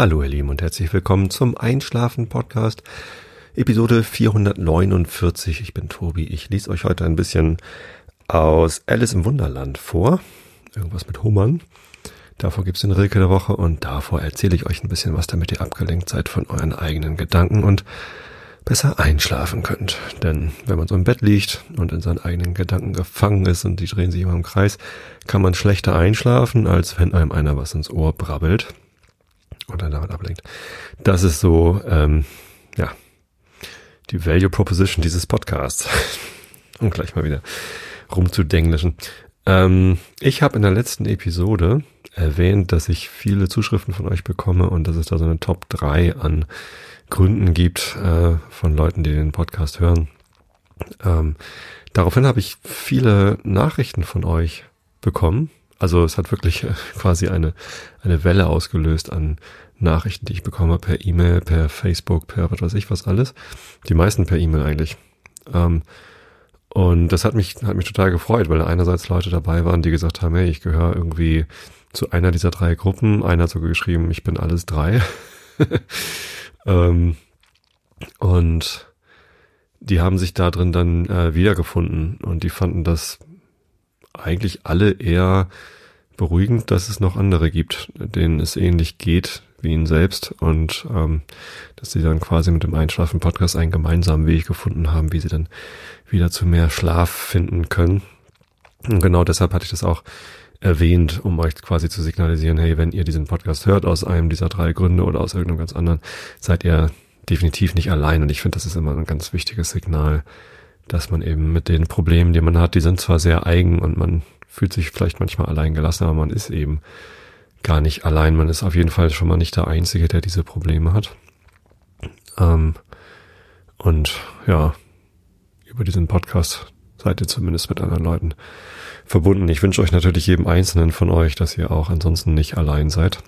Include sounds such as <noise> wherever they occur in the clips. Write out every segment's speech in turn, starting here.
Hallo ihr Lieben und herzlich willkommen zum Einschlafen Podcast, Episode 449. Ich bin Tobi. Ich lese euch heute ein bisschen aus Alice im Wunderland vor. Irgendwas mit Hummern. Davor gibt's den Rilke der Woche und davor erzähle ich euch ein bisschen was, damit ihr abgelenkt seid von euren eigenen Gedanken und besser einschlafen könnt. Denn wenn man so im Bett liegt und in seinen eigenen Gedanken gefangen ist und die drehen sich immer im Kreis, kann man schlechter einschlafen, als wenn einem einer was ins Ohr brabbelt oder damit ablenkt. Das ist so, ähm, ja, die Value Proposition dieses Podcasts. <laughs> um gleich mal wieder rumzudenglischen. Ähm, ich habe in der letzten Episode erwähnt, dass ich viele Zuschriften von euch bekomme und dass es da so eine Top 3 an Gründen gibt äh, von Leuten, die den Podcast hören. Ähm, daraufhin habe ich viele Nachrichten von euch bekommen also es hat wirklich äh, quasi eine, eine Welle ausgelöst an Nachrichten, die ich bekomme per E-Mail, per Facebook, per was weiß ich was alles. Die meisten per E-Mail eigentlich. Ähm, und das hat mich, hat mich total gefreut, weil einerseits Leute dabei waren, die gesagt haben, hey, ich gehöre irgendwie zu einer dieser drei Gruppen. Einer hat sogar geschrieben, ich bin alles drei. <laughs> ähm, und die haben sich da drin dann äh, wiedergefunden und die fanden das eigentlich alle eher beruhigend, dass es noch andere gibt, denen es ähnlich geht wie ihnen selbst und ähm, dass sie dann quasi mit dem Einschlafen-Podcast einen gemeinsamen Weg gefunden haben, wie sie dann wieder zu mehr Schlaf finden können. Und genau deshalb hatte ich das auch erwähnt, um euch quasi zu signalisieren, hey, wenn ihr diesen Podcast hört aus einem dieser drei Gründe oder aus irgendeinem ganz anderen, seid ihr definitiv nicht allein. Und ich finde, das ist immer ein ganz wichtiges Signal, dass man eben mit den Problemen, die man hat, die sind zwar sehr eigen und man fühlt sich vielleicht manchmal allein gelassen, aber man ist eben gar nicht allein. Man ist auf jeden Fall schon mal nicht der Einzige, der diese Probleme hat. Ähm, und ja, über diesen Podcast seid ihr zumindest mit anderen Leuten verbunden. Ich wünsche euch natürlich jedem Einzelnen von euch, dass ihr auch ansonsten nicht allein seid.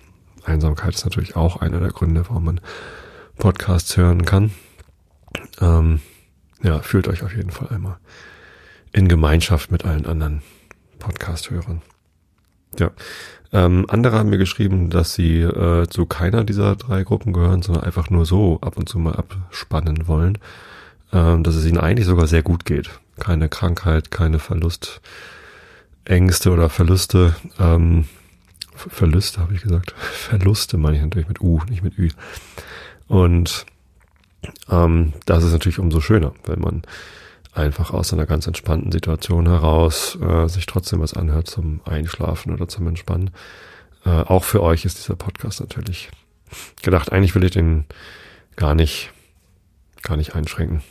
Einsamkeit ist natürlich auch einer der Gründe, warum man Podcasts hören kann. Ähm, ja, fühlt euch auf jeden Fall einmal in Gemeinschaft mit allen anderen Podcast-Hörern. Ja. Ähm, andere haben mir geschrieben, dass sie äh, zu keiner dieser drei Gruppen gehören, sondern einfach nur so ab und zu mal abspannen wollen. Ähm, dass es ihnen eigentlich sogar sehr gut geht. Keine Krankheit, keine Verlustängste oder Verluste. Ähm, Verluste habe ich gesagt. <laughs> Verluste meine ich natürlich mit U, nicht mit Ü. Und ähm, das ist natürlich umso schöner, wenn man einfach aus einer ganz entspannten Situation heraus äh, sich trotzdem was anhört zum Einschlafen oder zum Entspannen. Äh, auch für euch ist dieser Podcast natürlich gedacht. Eigentlich will ich den gar nicht, gar nicht einschränken.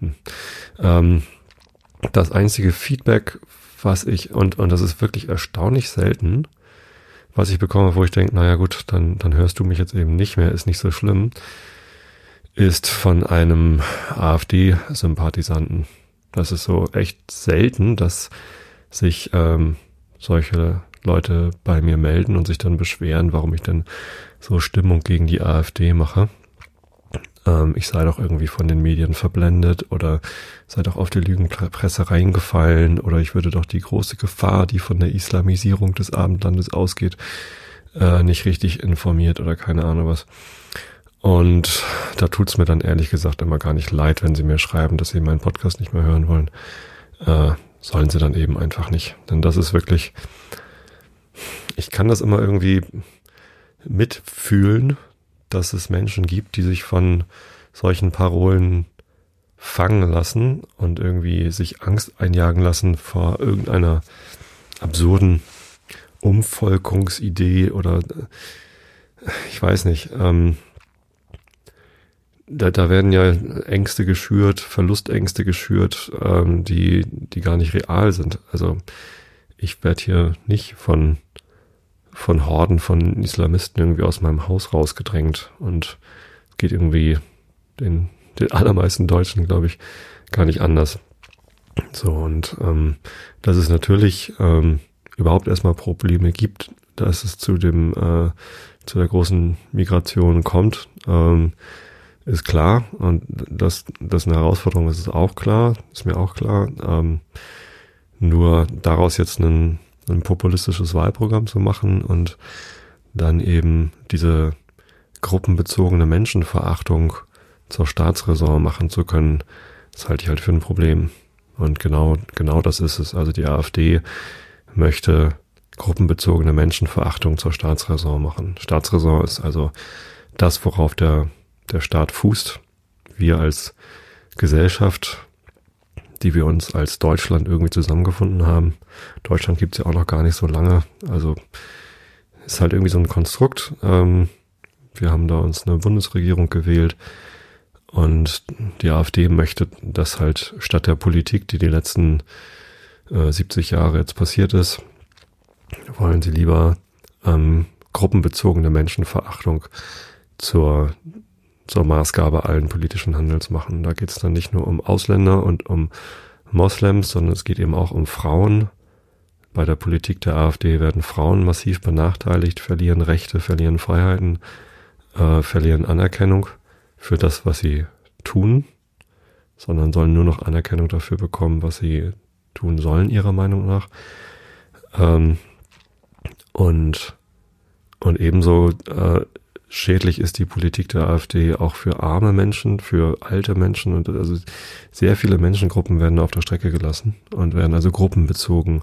Hm. Ähm, das einzige Feedback, was ich, und, und das ist wirklich erstaunlich selten, was ich bekomme, wo ich denke, naja gut, dann, dann hörst du mich jetzt eben nicht mehr, ist nicht so schlimm, ist von einem AfD-Sympathisanten. Das ist so echt selten, dass sich ähm, solche Leute bei mir melden und sich dann beschweren, warum ich denn so Stimmung gegen die AfD mache. Ähm, ich sei doch irgendwie von den Medien verblendet oder sei doch auf die Lügenpresse reingefallen oder ich würde doch die große Gefahr, die von der Islamisierung des Abendlandes ausgeht, äh, nicht richtig informiert oder keine Ahnung was. Und da tut's mir dann ehrlich gesagt immer gar nicht leid, wenn sie mir schreiben, dass sie meinen Podcast nicht mehr hören wollen. Äh, sollen sie dann eben einfach nicht. Denn das ist wirklich, ich kann das immer irgendwie mitfühlen, dass es Menschen gibt, die sich von solchen Parolen fangen lassen und irgendwie sich Angst einjagen lassen vor irgendeiner absurden Umvolkungsidee oder ich weiß nicht. Ähm, da, da werden ja Ängste geschürt, Verlustängste geschürt, ähm, die, die gar nicht real sind. Also ich werde hier nicht von, von Horden von Islamisten irgendwie aus meinem Haus rausgedrängt und es geht irgendwie den, den allermeisten Deutschen, glaube ich, gar nicht anders. So, und ähm, dass es natürlich ähm, überhaupt erstmal Probleme gibt, dass es zu dem, äh, zu der großen Migration kommt. Ähm, ist klar und dass das eine Herausforderung ist, ist auch klar, ist mir auch klar. Ähm, nur daraus jetzt ein, ein populistisches Wahlprogramm zu machen und dann eben diese gruppenbezogene Menschenverachtung zur Staatsräson machen zu können, das halte ich halt für ein Problem. Und genau, genau das ist es. Also die AfD möchte gruppenbezogene Menschenverachtung zur Staatsräson machen. Staatsräson ist also das, worauf der, der Staat fußt. Wir als Gesellschaft, die wir uns als Deutschland irgendwie zusammengefunden haben. Deutschland gibt's ja auch noch gar nicht so lange. Also ist halt irgendwie so ein Konstrukt. Ähm, wir haben da uns eine Bundesregierung gewählt und die AfD möchte, dass halt statt der Politik, die die letzten äh, 70 Jahre jetzt passiert ist, wollen sie lieber ähm, gruppenbezogene Menschenverachtung zur, zur Maßgabe allen politischen Handels machen. Da geht es dann nicht nur um Ausländer und um Moslems, sondern es geht eben auch um Frauen. Bei der Politik der AfD werden Frauen massiv benachteiligt, verlieren Rechte, verlieren Freiheiten, äh, verlieren Anerkennung für das, was sie tun, sondern sollen nur noch Anerkennung dafür bekommen, was sie tun sollen, ihrer Meinung nach. Ähm, und, und ebenso äh, schädlich ist die Politik der AfD auch für arme Menschen, für alte Menschen und also sehr viele Menschengruppen werden auf der Strecke gelassen und werden also gruppenbezogen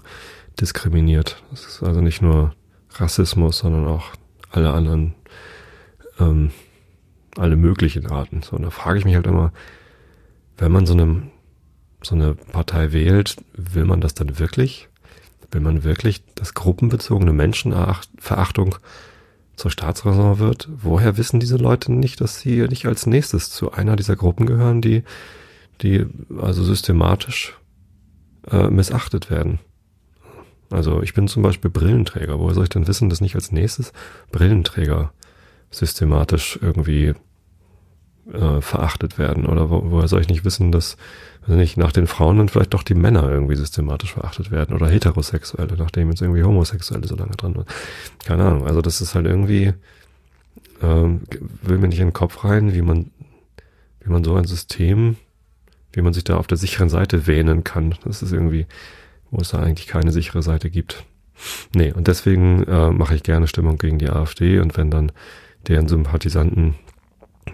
diskriminiert. Das ist also nicht nur Rassismus, sondern auch alle anderen ähm, alle möglichen Arten. So, und da frage ich mich halt immer, wenn man so eine, so eine Partei wählt, will man das dann wirklich? Will man wirklich, dass gruppenbezogene Menschenverachtung zur Staatsräson wird? Woher wissen diese Leute nicht, dass sie nicht als nächstes zu einer dieser Gruppen gehören, die, die also systematisch äh, missachtet werden? Also ich bin zum Beispiel Brillenträger. Woher soll ich denn wissen, dass nicht als nächstes Brillenträger systematisch irgendwie äh, verachtet werden? Oder wo, woher soll ich nicht wissen, dass also nicht nach den Frauen dann vielleicht doch die Männer irgendwie systematisch verachtet werden oder Heterosexuelle, nachdem jetzt irgendwie Homosexuelle so lange dran waren. Keine Ahnung. Also das ist halt irgendwie, ähm, will mir nicht in den Kopf rein, wie man, wie man so ein System, wie man sich da auf der sicheren Seite wähnen kann. Das ist irgendwie, wo es da eigentlich keine sichere Seite gibt. Nee, und deswegen äh, mache ich gerne Stimmung gegen die AfD und wenn dann deren Sympathisanten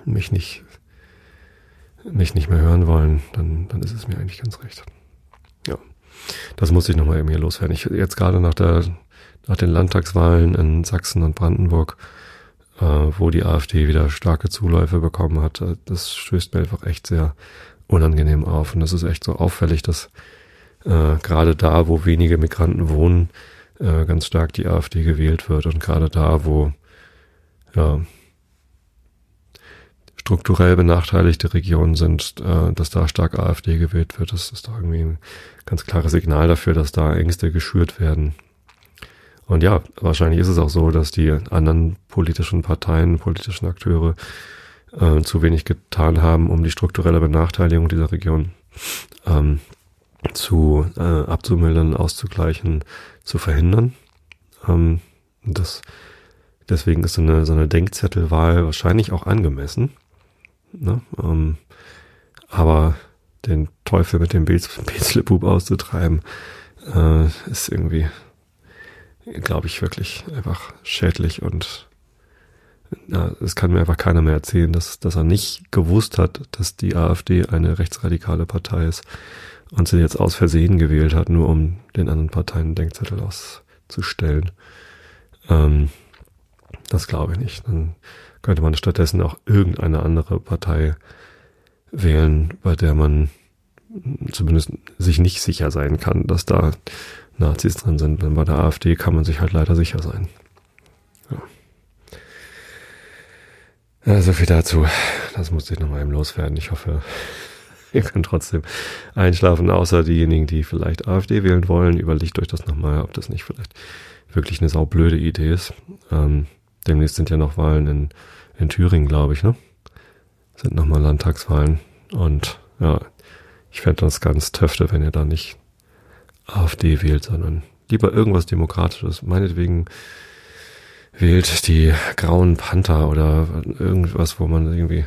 mich nicht, mich nicht mehr hören wollen, dann, dann ist es mir eigentlich ganz recht. Ja. Das muss ich nochmal irgendwie loswerden. Ich jetzt gerade nach der, nach den Landtagswahlen in Sachsen und Brandenburg, äh, wo die AfD wieder starke Zuläufe bekommen hat, äh, das stößt mir einfach echt sehr unangenehm auf. Und das ist echt so auffällig, dass äh, gerade da, wo wenige Migranten wohnen, äh, ganz stark die AfD gewählt wird. Und gerade da, wo ja, strukturell benachteiligte Regionen sind, äh, dass da stark AfD gewählt wird. Das ist doch irgendwie ein ganz klares Signal dafür, dass da Ängste geschürt werden. Und ja, wahrscheinlich ist es auch so, dass die anderen politischen Parteien, politischen Akteure äh, zu wenig getan haben, um die strukturelle Benachteiligung dieser Region ähm, zu äh, abzumildern, auszugleichen, zu verhindern. Ähm, das, deswegen ist so eine, so eine Denkzettelwahl wahrscheinlich auch angemessen. Ne? Ähm, aber den Teufel mit dem Beelzebub <laughs> auszutreiben, äh, ist irgendwie, glaube ich, wirklich einfach schädlich und es kann mir einfach keiner mehr erzählen, dass, dass er nicht gewusst hat, dass die AfD eine rechtsradikale Partei ist und sie jetzt aus Versehen gewählt hat, nur um den anderen Parteien einen Denkzettel auszustellen. Ähm, das glaube ich nicht. Dann könnte man stattdessen auch irgendeine andere Partei wählen, bei der man zumindest sich nicht sicher sein kann, dass da Nazis drin sind. Denn bei der AfD kann man sich halt leider sicher sein. Ja. Ja, so viel dazu. Das musste ich nochmal eben loswerden. Ich hoffe, <laughs> ihr könnt trotzdem einschlafen, außer diejenigen, die vielleicht AfD wählen wollen. Überlegt euch das nochmal, ob das nicht vielleicht wirklich eine saublöde Idee ist. Ähm, demnächst sind ja noch Wahlen in in Thüringen, glaube ich, ne? Sind nochmal Landtagswahlen. Und ja, ich fände das ganz töfte, wenn ihr da nicht AfD wählt, sondern lieber irgendwas Demokratisches. Meinetwegen wählt die Grauen Panther oder irgendwas, wo man irgendwie,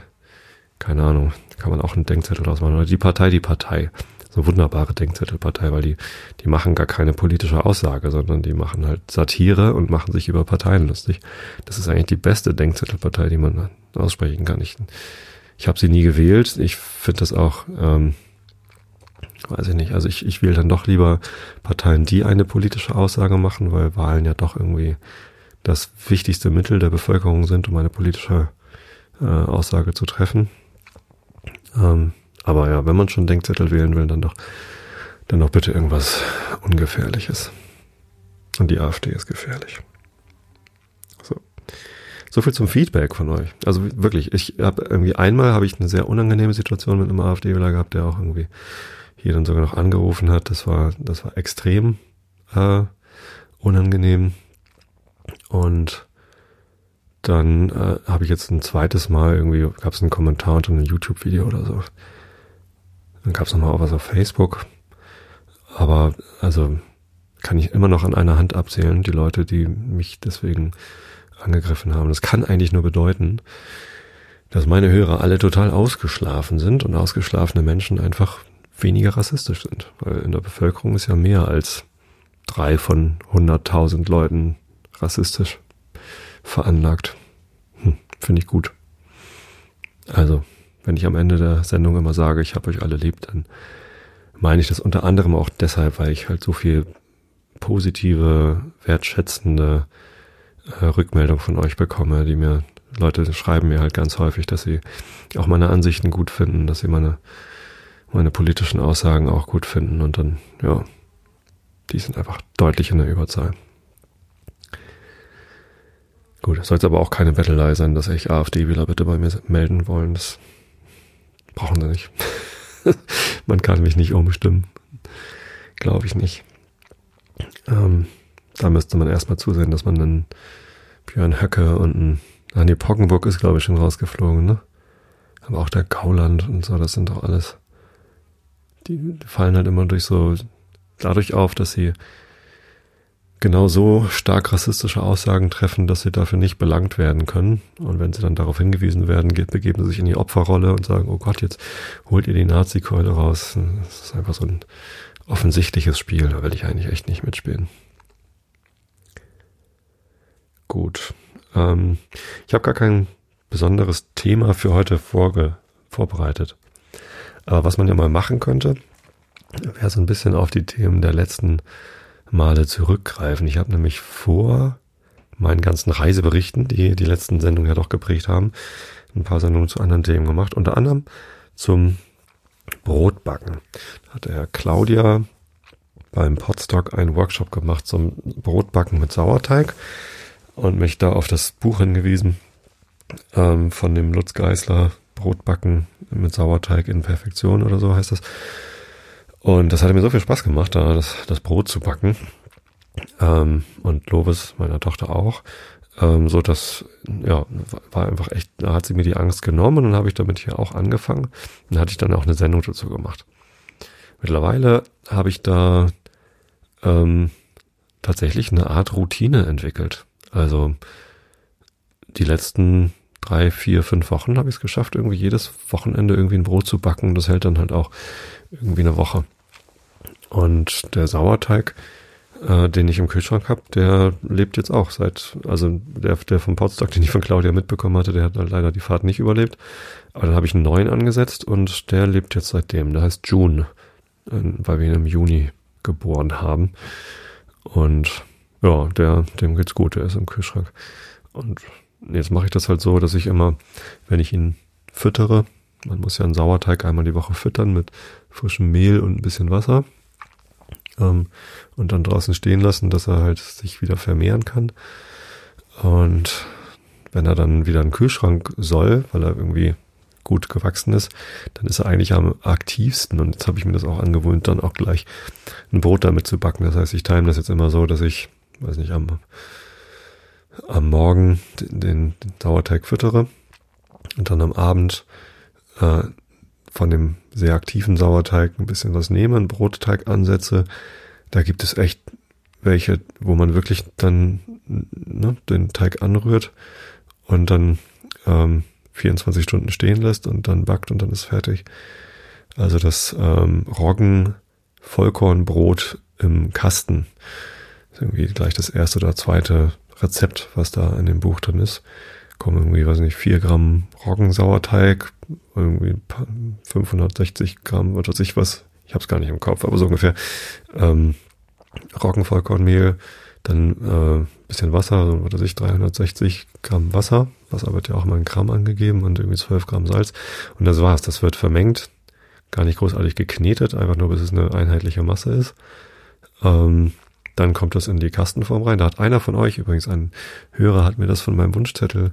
keine Ahnung, kann man auch einen Denkzettel draus machen. Oder die Partei, die Partei. Eine wunderbare Denkzettelpartei, weil die, die machen gar keine politische Aussage, sondern die machen halt Satire und machen sich über Parteien lustig. Das ist eigentlich die beste Denkzettelpartei, die man aussprechen kann. Ich, ich habe sie nie gewählt. Ich finde das auch, ähm, weiß ich nicht, also ich, ich wähle dann doch lieber Parteien, die eine politische Aussage machen, weil Wahlen ja doch irgendwie das wichtigste Mittel der Bevölkerung sind, um eine politische äh, Aussage zu treffen. Ähm, aber ja, wenn man schon Denkzettel wählen will, dann doch, dann doch bitte irgendwas Ungefährliches. Und die AfD ist gefährlich. So. So viel zum Feedback von euch. Also wirklich, ich habe irgendwie einmal habe ich eine sehr unangenehme Situation mit einem AfD-Wähler gehabt, der auch irgendwie hier dann sogar noch angerufen hat. Das war, das war extrem äh, unangenehm. Und dann äh, habe ich jetzt ein zweites Mal irgendwie, gab es einen Kommentar unter einem YouTube-Video oder so. Dann gab es nochmal auch was auf Facebook. Aber also kann ich immer noch an einer Hand abzählen, die Leute, die mich deswegen angegriffen haben. Das kann eigentlich nur bedeuten, dass meine Hörer alle total ausgeschlafen sind und ausgeschlafene Menschen einfach weniger rassistisch sind. Weil in der Bevölkerung ist ja mehr als drei von hunderttausend Leuten rassistisch veranlagt. Hm, Finde ich gut. Also, wenn ich am Ende der Sendung immer sage, ich habe euch alle lieb, dann meine ich das unter anderem auch deshalb, weil ich halt so viel positive, wertschätzende äh, Rückmeldung von euch bekomme, die mir Leute schreiben mir halt ganz häufig, dass sie auch meine Ansichten gut finden, dass sie meine meine politischen Aussagen auch gut finden und dann ja, die sind einfach deutlich in der Überzahl. Gut, es soll jetzt aber auch keine Bettelei sein, dass ich AfD-Wähler bitte bei mir melden wollen. Das brauchen sie nicht. <laughs> Man kann mich nicht umstimmen. Glaube ich nicht. Ähm, da müsste man erstmal zusehen, dass man einen Björn Höcke und ein, ah nee, Pockenburg ist glaube ich schon rausgeflogen, ne? Aber auch der Gauland und so, das sind doch alles, die fallen halt immer durch so, dadurch auf, dass sie genau so stark rassistische Aussagen treffen, dass sie dafür nicht belangt werden können. Und wenn sie dann darauf hingewiesen werden, begeben sie sich in die Opferrolle und sagen, oh Gott, jetzt holt ihr die Nazi-Keule raus. Das ist einfach so ein offensichtliches Spiel, da will ich eigentlich echt nicht mitspielen. Gut. Ähm, ich habe gar kein besonderes Thema für heute vorge vorbereitet. Aber was man ja mal machen könnte, wäre so ein bisschen auf die Themen der letzten Male zurückgreifen. Ich habe nämlich vor meinen ganzen Reiseberichten, die die letzten Sendungen ja doch geprägt haben, ein paar Sendungen zu anderen Themen gemacht. Unter anderem zum Brotbacken. Da hat der Claudia beim Podstock einen Workshop gemacht zum Brotbacken mit Sauerteig und mich da auf das Buch hingewiesen ähm, von dem Lutz Geisler Brotbacken mit Sauerteig in Perfektion oder so heißt das. Und das hatte mir so viel Spaß gemacht, da das, das Brot zu backen. Ähm, und Lovis, meiner Tochter auch. Ähm, so dass, ja, war einfach echt, da hat sie mir die Angst genommen und dann habe ich damit hier auch angefangen. Dann hatte ich dann auch eine Sendung dazu gemacht. Mittlerweile habe ich da ähm, tatsächlich eine Art Routine entwickelt. Also die letzten drei, vier, fünf Wochen habe ich es geschafft, irgendwie jedes Wochenende irgendwie ein Brot zu backen. Das hält dann halt auch irgendwie eine Woche. Und der Sauerteig, äh, den ich im Kühlschrank habe, der lebt jetzt auch seit, also der, der vom Potstock, <laughs> den ich von Claudia mitbekommen hatte, der hat leider die Fahrt nicht überlebt. Aber dann habe ich einen neuen angesetzt und der lebt jetzt seitdem. Der heißt June, äh, weil wir ihn im Juni geboren haben. Und ja, der, dem geht's gut, der ist im Kühlschrank. Und jetzt mache ich das halt so, dass ich immer, wenn ich ihn füttere, man muss ja einen Sauerteig einmal die Woche füttern mit frischem Mehl und ein bisschen Wasser ähm, und dann draußen stehen lassen, dass er halt sich wieder vermehren kann. Und wenn er dann wieder in den Kühlschrank soll, weil er irgendwie gut gewachsen ist, dann ist er eigentlich am aktivsten. Und jetzt habe ich mir das auch angewöhnt, dann auch gleich ein Brot damit zu backen. Das heißt, ich time das jetzt immer so, dass ich, weiß nicht, am, am Morgen den, den, den Sauerteig füttere und dann am Abend äh, von dem sehr aktiven Sauerteig ein bisschen was nehme, einen Brotteig ansetze. Da gibt es echt welche, wo man wirklich dann ne, den Teig anrührt und dann ähm, 24 Stunden stehen lässt und dann backt und dann ist fertig. Also das ähm, Roggen-Vollkornbrot im Kasten. Ist irgendwie gleich das erste oder zweite Rezept, was da in dem Buch drin ist. Kommen irgendwie, weiß nicht, vier Gramm Roggensauerteig, irgendwie 560 Gramm, was weiß ich was. Ich habe es gar nicht im Kopf, aber so ungefähr. Ähm, Roggenvollkornmehl, dann äh, bisschen Wasser, was weiß ich, 360 Gramm Wasser. Wasser wird ja auch mal in Gramm angegeben und irgendwie 12 Gramm Salz. Und das war's. Das wird vermengt, gar nicht großartig geknetet, einfach nur bis es eine einheitliche Masse ist. Ähm, dann kommt das in die Kastenform rein. Da hat einer von euch, übrigens ein Hörer, hat mir das von meinem Wunschzettel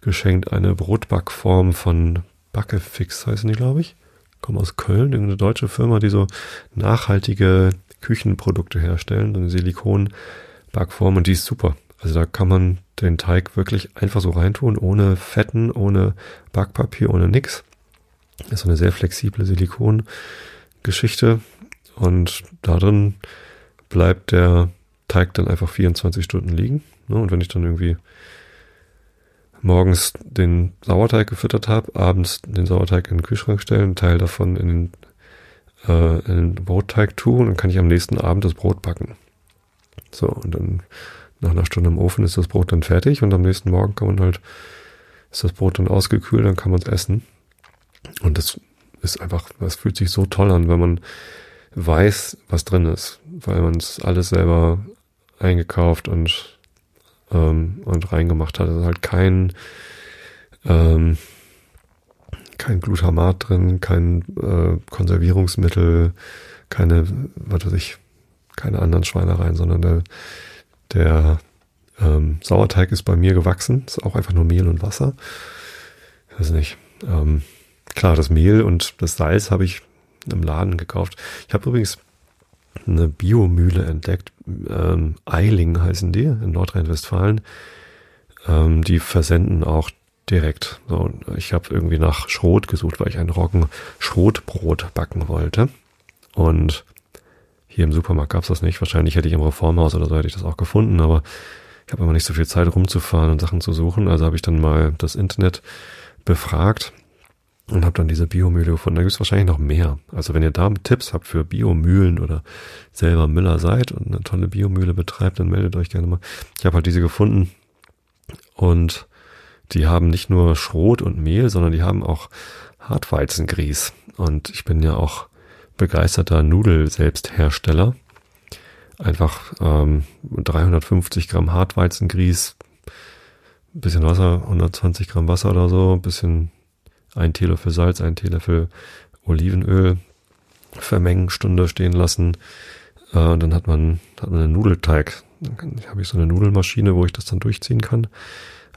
geschenkt, eine Brotbackform von Backefix heißen die, glaube ich. Kommen aus Köln, irgendeine deutsche Firma, die so nachhaltige Küchenprodukte herstellen, so eine Silikonbackform und die ist super. Also da kann man den Teig wirklich einfach so reintun, ohne Fetten, ohne Backpapier, ohne nix. Das ist so eine sehr flexible Silikongeschichte und da drin bleibt der Teig dann einfach 24 Stunden liegen. Ne? Und wenn ich dann irgendwie morgens den Sauerteig gefüttert habe, abends den Sauerteig in den Kühlschrank stellen, einen Teil davon in den, äh, in den Brotteig tun, dann kann ich am nächsten Abend das Brot backen. So, und dann nach einer Stunde im Ofen ist das Brot dann fertig und am nächsten Morgen kann man halt, ist das Brot dann ausgekühlt, dann kann man es essen. Und das ist einfach, das fühlt sich so toll an, wenn man weiß, was drin ist, weil man es alles selber eingekauft und ähm, und reingemacht hat. Also halt kein ähm, kein Glutamat drin, kein äh, Konservierungsmittel, keine, was weiß ich, keine anderen Schweinereien, sondern der, der ähm, Sauerteig ist bei mir gewachsen, ist auch einfach nur Mehl und Wasser. Ich weiß nicht. Ähm, klar, das Mehl und das Salz habe ich im Laden gekauft. Ich habe übrigens eine Biomühle entdeckt. Ähm, Eiling heißen die in Nordrhein-Westfalen. Ähm, die versenden auch direkt. So, ich habe irgendwie nach Schrot gesucht, weil ich ein Roggen-Schrotbrot backen wollte. Und hier im Supermarkt gab's das nicht. Wahrscheinlich hätte ich im Reformhaus oder so hätte ich das auch gefunden, aber ich habe immer nicht so viel Zeit rumzufahren und Sachen zu suchen. Also habe ich dann mal das Internet befragt und habe dann diese Biomühle gefunden. Da gibt es wahrscheinlich noch mehr. Also wenn ihr da Tipps habt für Biomühlen oder selber Müller seid und eine tolle Biomühle betreibt, dann meldet euch gerne mal. Ich habe halt diese gefunden und die haben nicht nur Schrot und Mehl, sondern die haben auch Hartweizengrieß. Und ich bin ja auch begeisterter Nudel-Selbsthersteller. Einfach ähm, 350 Gramm Hartweizengrieß, bisschen Wasser, 120 Gramm Wasser oder so, bisschen ein Teelöffel Salz, ein Teelöffel Olivenöl vermengen, Stunde stehen lassen. Äh, und dann hat man, hat man einen Nudelteig. Dann habe ich so eine Nudelmaschine, wo ich das dann durchziehen kann.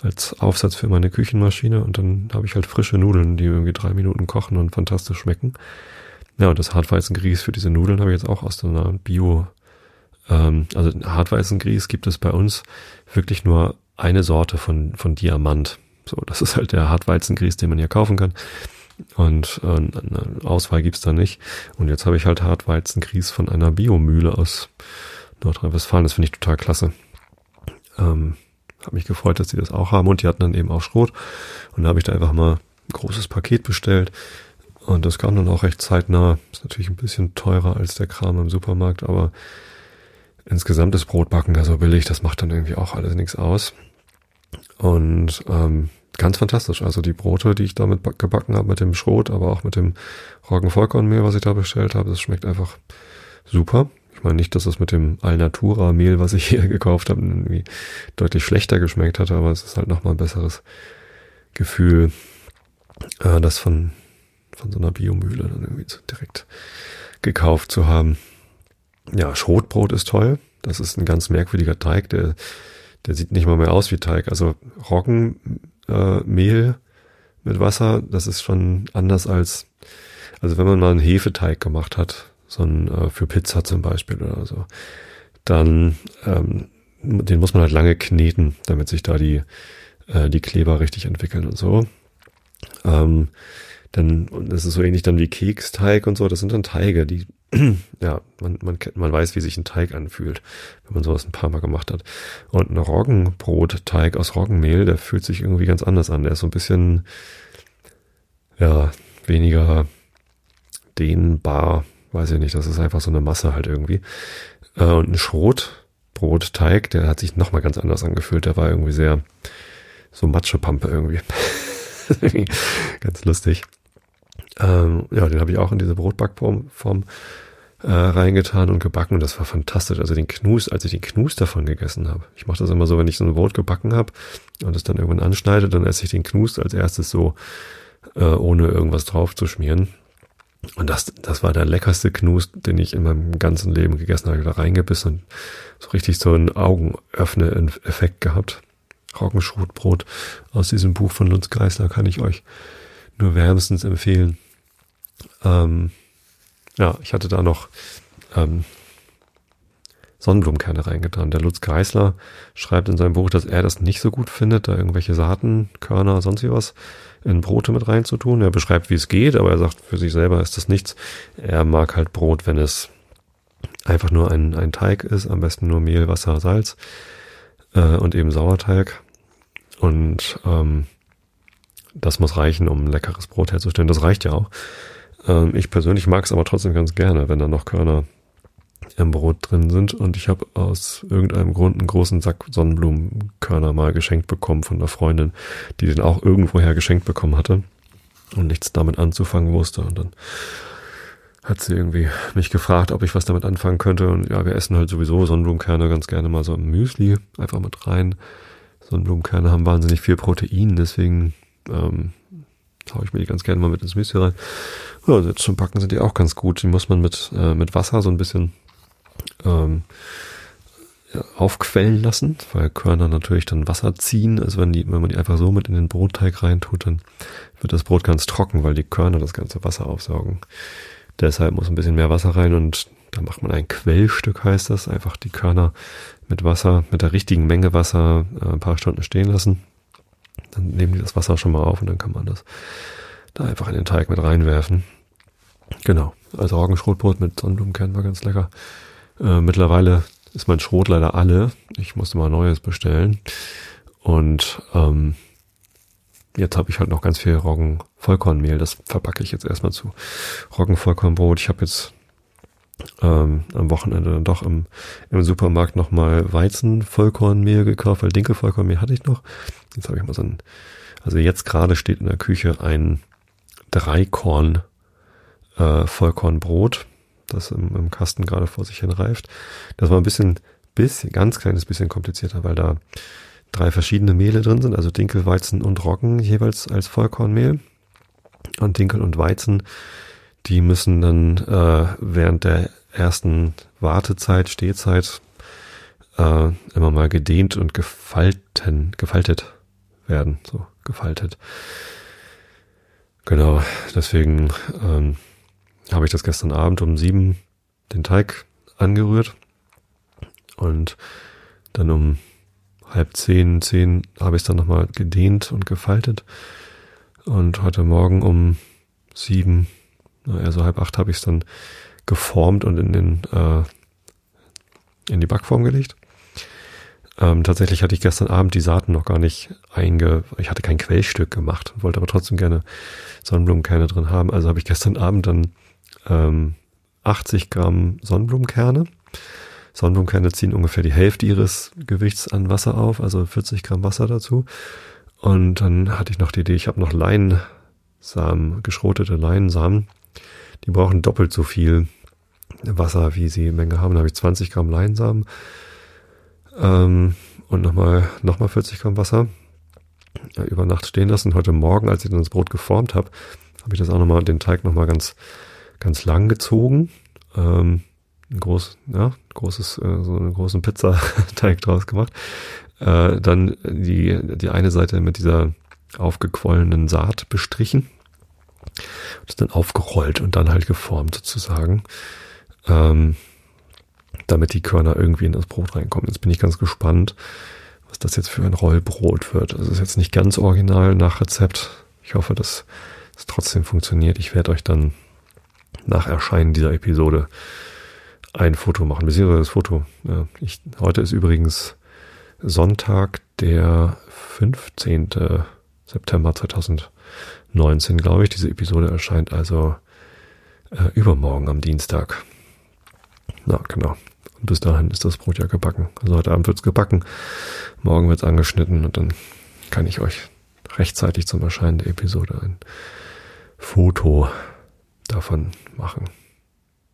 Als Aufsatz für meine Küchenmaschine. Und dann habe ich halt frische Nudeln, die irgendwie drei Minuten kochen und fantastisch schmecken. Ja, und das Hartweizengrieß für diese Nudeln habe ich jetzt auch aus einer Bio, ähm, also Hartweizengrieß gibt es bei uns wirklich nur eine Sorte von, von Diamant. So, das ist halt der Hartweizengrieß, den man hier kaufen kann. Und äh, eine Auswahl gibt's da nicht. Und jetzt habe ich halt Hartweizengrieß von einer Biomühle aus Nordrhein-Westfalen. Das finde ich total klasse. Ähm, habe mich gefreut, dass die das auch haben. Und die hatten dann eben auch Schrot. Und da habe ich da einfach mal ein großes Paket bestellt. Und das kam dann auch recht zeitnah. Ist natürlich ein bisschen teurer als der Kram im Supermarkt, aber insgesamt ist Brotbacken da so billig. Das macht dann irgendwie auch alles nichts aus. Und ähm, ganz fantastisch. Also die Brote, die ich damit gebacken habe mit dem Schrot, aber auch mit dem Roggenvollkornmehl, was ich da bestellt habe, das schmeckt einfach super. Ich meine nicht, dass das mit dem Alnatura Mehl, was ich <laughs> hier gekauft habe, irgendwie deutlich schlechter geschmeckt hat, aber es ist halt nochmal ein besseres Gefühl, äh, das von, von so einer Biomühle dann irgendwie direkt gekauft zu haben. Ja, Schrotbrot ist toll. Das ist ein ganz merkwürdiger Teig, der der sieht nicht mal mehr aus wie Teig. Also Roggenmehl äh, mit Wasser, das ist schon anders als, also wenn man mal einen Hefeteig gemacht hat, so ein äh, für Pizza zum Beispiel oder so, dann ähm, den muss man halt lange kneten, damit sich da die äh, die Kleber richtig entwickeln und so. Ähm, dann, und das ist so ähnlich dann wie Keksteig und so, das sind dann Teige, die <clears throat> ja, man, man, man weiß, wie sich ein Teig anfühlt, wenn man sowas ein paar Mal gemacht hat. Und ein Roggenbrotteig aus Roggenmehl, der fühlt sich irgendwie ganz anders an. Der ist so ein bisschen, ja, weniger dehnbar, weiß ich nicht, das ist einfach so eine Masse halt irgendwie. Äh, und ein Schrotbrotteig, der hat sich nochmal ganz anders angefühlt, der war irgendwie sehr so Matschepampe irgendwie. <laughs> <laughs> ganz lustig. Ähm, ja, den habe ich auch in diese Brotbackform Form, äh, reingetan und gebacken und das war fantastisch. Also den Knus, als ich den Knus davon gegessen habe. Ich mache das immer so, wenn ich so ein Brot gebacken habe und es dann irgendwann anschneide, dann esse ich den Knus als erstes so, äh, ohne irgendwas drauf zu schmieren. Und das, das war der leckerste Knus, den ich in meinem ganzen Leben gegessen habe. Da reingebissen und so richtig so einen Augenöffne-Effekt gehabt. Roggenschrotbrot aus diesem Buch von Lutz Geisler kann ich euch nur wärmstens empfehlen. Ähm, ja, ich hatte da noch ähm, Sonnenblumenkerne reingetan. Der Lutz Geisler schreibt in seinem Buch, dass er das nicht so gut findet, da irgendwelche Saaten, Körner, sonst wie was in Brote mit reinzutun. Er beschreibt, wie es geht, aber er sagt, für sich selber ist das nichts. Er mag halt Brot, wenn es einfach nur ein, ein Teig ist, am besten nur Mehl, Wasser, Salz äh, und eben Sauerteig. Und ähm, das muss reichen, um leckeres Brot herzustellen. Das reicht ja auch. Ähm, ich persönlich mag es aber trotzdem ganz gerne, wenn da noch Körner im Brot drin sind. Und ich habe aus irgendeinem Grund einen großen Sack Sonnenblumenkörner mal geschenkt bekommen von einer Freundin, die den auch irgendwoher geschenkt bekommen hatte und nichts damit anzufangen wusste. Und dann hat sie irgendwie mich gefragt, ob ich was damit anfangen könnte. Und ja, wir essen halt sowieso Sonnenblumenkerne ganz gerne mal so im Müsli einfach mit rein. Sonnenblumenkerne haben wahnsinnig viel Protein, deswegen ähm, haue ich mir die ganz gerne mal mit ins Müsli rein. Ja, jetzt zum Backen sind die auch ganz gut. Die muss man mit, äh, mit Wasser so ein bisschen ähm, aufquellen lassen, weil Körner natürlich dann Wasser ziehen. Also wenn die, wenn man die einfach so mit in den Brotteig reintut, dann wird das Brot ganz trocken, weil die Körner das ganze Wasser aufsaugen. Deshalb muss ein bisschen mehr Wasser rein und da macht man ein Quellstück, heißt das. Einfach die Körner mit Wasser, mit der richtigen Menge Wasser äh, ein paar Stunden stehen lassen. Dann nehmen die das Wasser schon mal auf und dann kann man das da einfach in den Teig mit reinwerfen. Genau. Also Roggenschrotbrot mit Sonnenblumenkern war ganz lecker. Äh, mittlerweile ist mein Schrot leider alle. Ich musste mal Neues bestellen. Und ähm, jetzt habe ich halt noch ganz viel Roggenvollkornmehl. Das verpacke ich jetzt erstmal zu Roggenvollkornbrot. Ich habe jetzt ähm, am Wochenende dann doch im, im Supermarkt nochmal Weizenvollkornmehl gekauft, weil Dinkelvollkornmehl hatte ich noch. Jetzt habe ich mal so ein, also jetzt gerade steht in der Küche ein Dreikorn äh, Vollkornbrot, das im, im Kasten gerade vor sich hin reift. Das war ein bisschen, bisschen, ganz kleines bisschen komplizierter, weil da drei verschiedene Mehle drin sind, also Dinkel, Weizen und Roggen jeweils als Vollkornmehl. Und Dinkel und Weizen, die müssen dann äh, während der ersten Wartezeit, Stehzeit äh, immer mal gedehnt und gefalten, gefaltet werden, so gefaltet. Genau, deswegen ähm, habe ich das gestern Abend um sieben den Teig angerührt und dann um halb zehn, zehn habe ich es dann nochmal gedehnt und gefaltet und heute Morgen um sieben, also halb acht habe ich es dann geformt und in den äh, in die Backform gelegt. Ähm, tatsächlich hatte ich gestern Abend die Saaten noch gar nicht einge... Ich hatte kein Quellstück gemacht, wollte aber trotzdem gerne Sonnenblumenkerne drin haben. Also habe ich gestern Abend dann ähm, 80 Gramm Sonnenblumenkerne. Sonnenblumenkerne ziehen ungefähr die Hälfte ihres Gewichts an Wasser auf, also 40 Gramm Wasser dazu. Und dann hatte ich noch die Idee, ich habe noch Leinsamen, geschrotete Leinsamen. Die brauchen doppelt so viel Wasser, wie sie Menge haben. Da habe ich 20 Gramm Leinsamen ähm, und nochmal noch mal 40 Gramm Wasser ja, über Nacht stehen lassen. Heute Morgen, als ich dann das Brot geformt habe, habe ich das auch nochmal, den Teig nochmal ganz ganz lang gezogen. Ähm, groß, ja, großes, äh, so einen großen Pizzateig draus gemacht. Äh, dann die, die eine Seite mit dieser aufgequollenen Saat bestrichen. Das dann aufgerollt und dann halt geformt sozusagen. Ähm, damit die Körner irgendwie in das Brot reinkommen. Jetzt bin ich ganz gespannt, was das jetzt für ein Rollbrot wird. Das ist jetzt nicht ganz original nach Rezept. Ich hoffe, dass es trotzdem funktioniert. Ich werde euch dann nach Erscheinen dieser Episode ein Foto machen, beziehungsweise das Foto. Ich, heute ist übrigens Sonntag, der 15. September 2019, glaube ich. Diese Episode erscheint also äh, übermorgen am Dienstag. Na, genau. Und bis dahin ist das Brot ja gebacken. Also heute Abend wird's gebacken, morgen wird's angeschnitten und dann kann ich euch rechtzeitig zum Erscheinen der Episode ein Foto davon machen.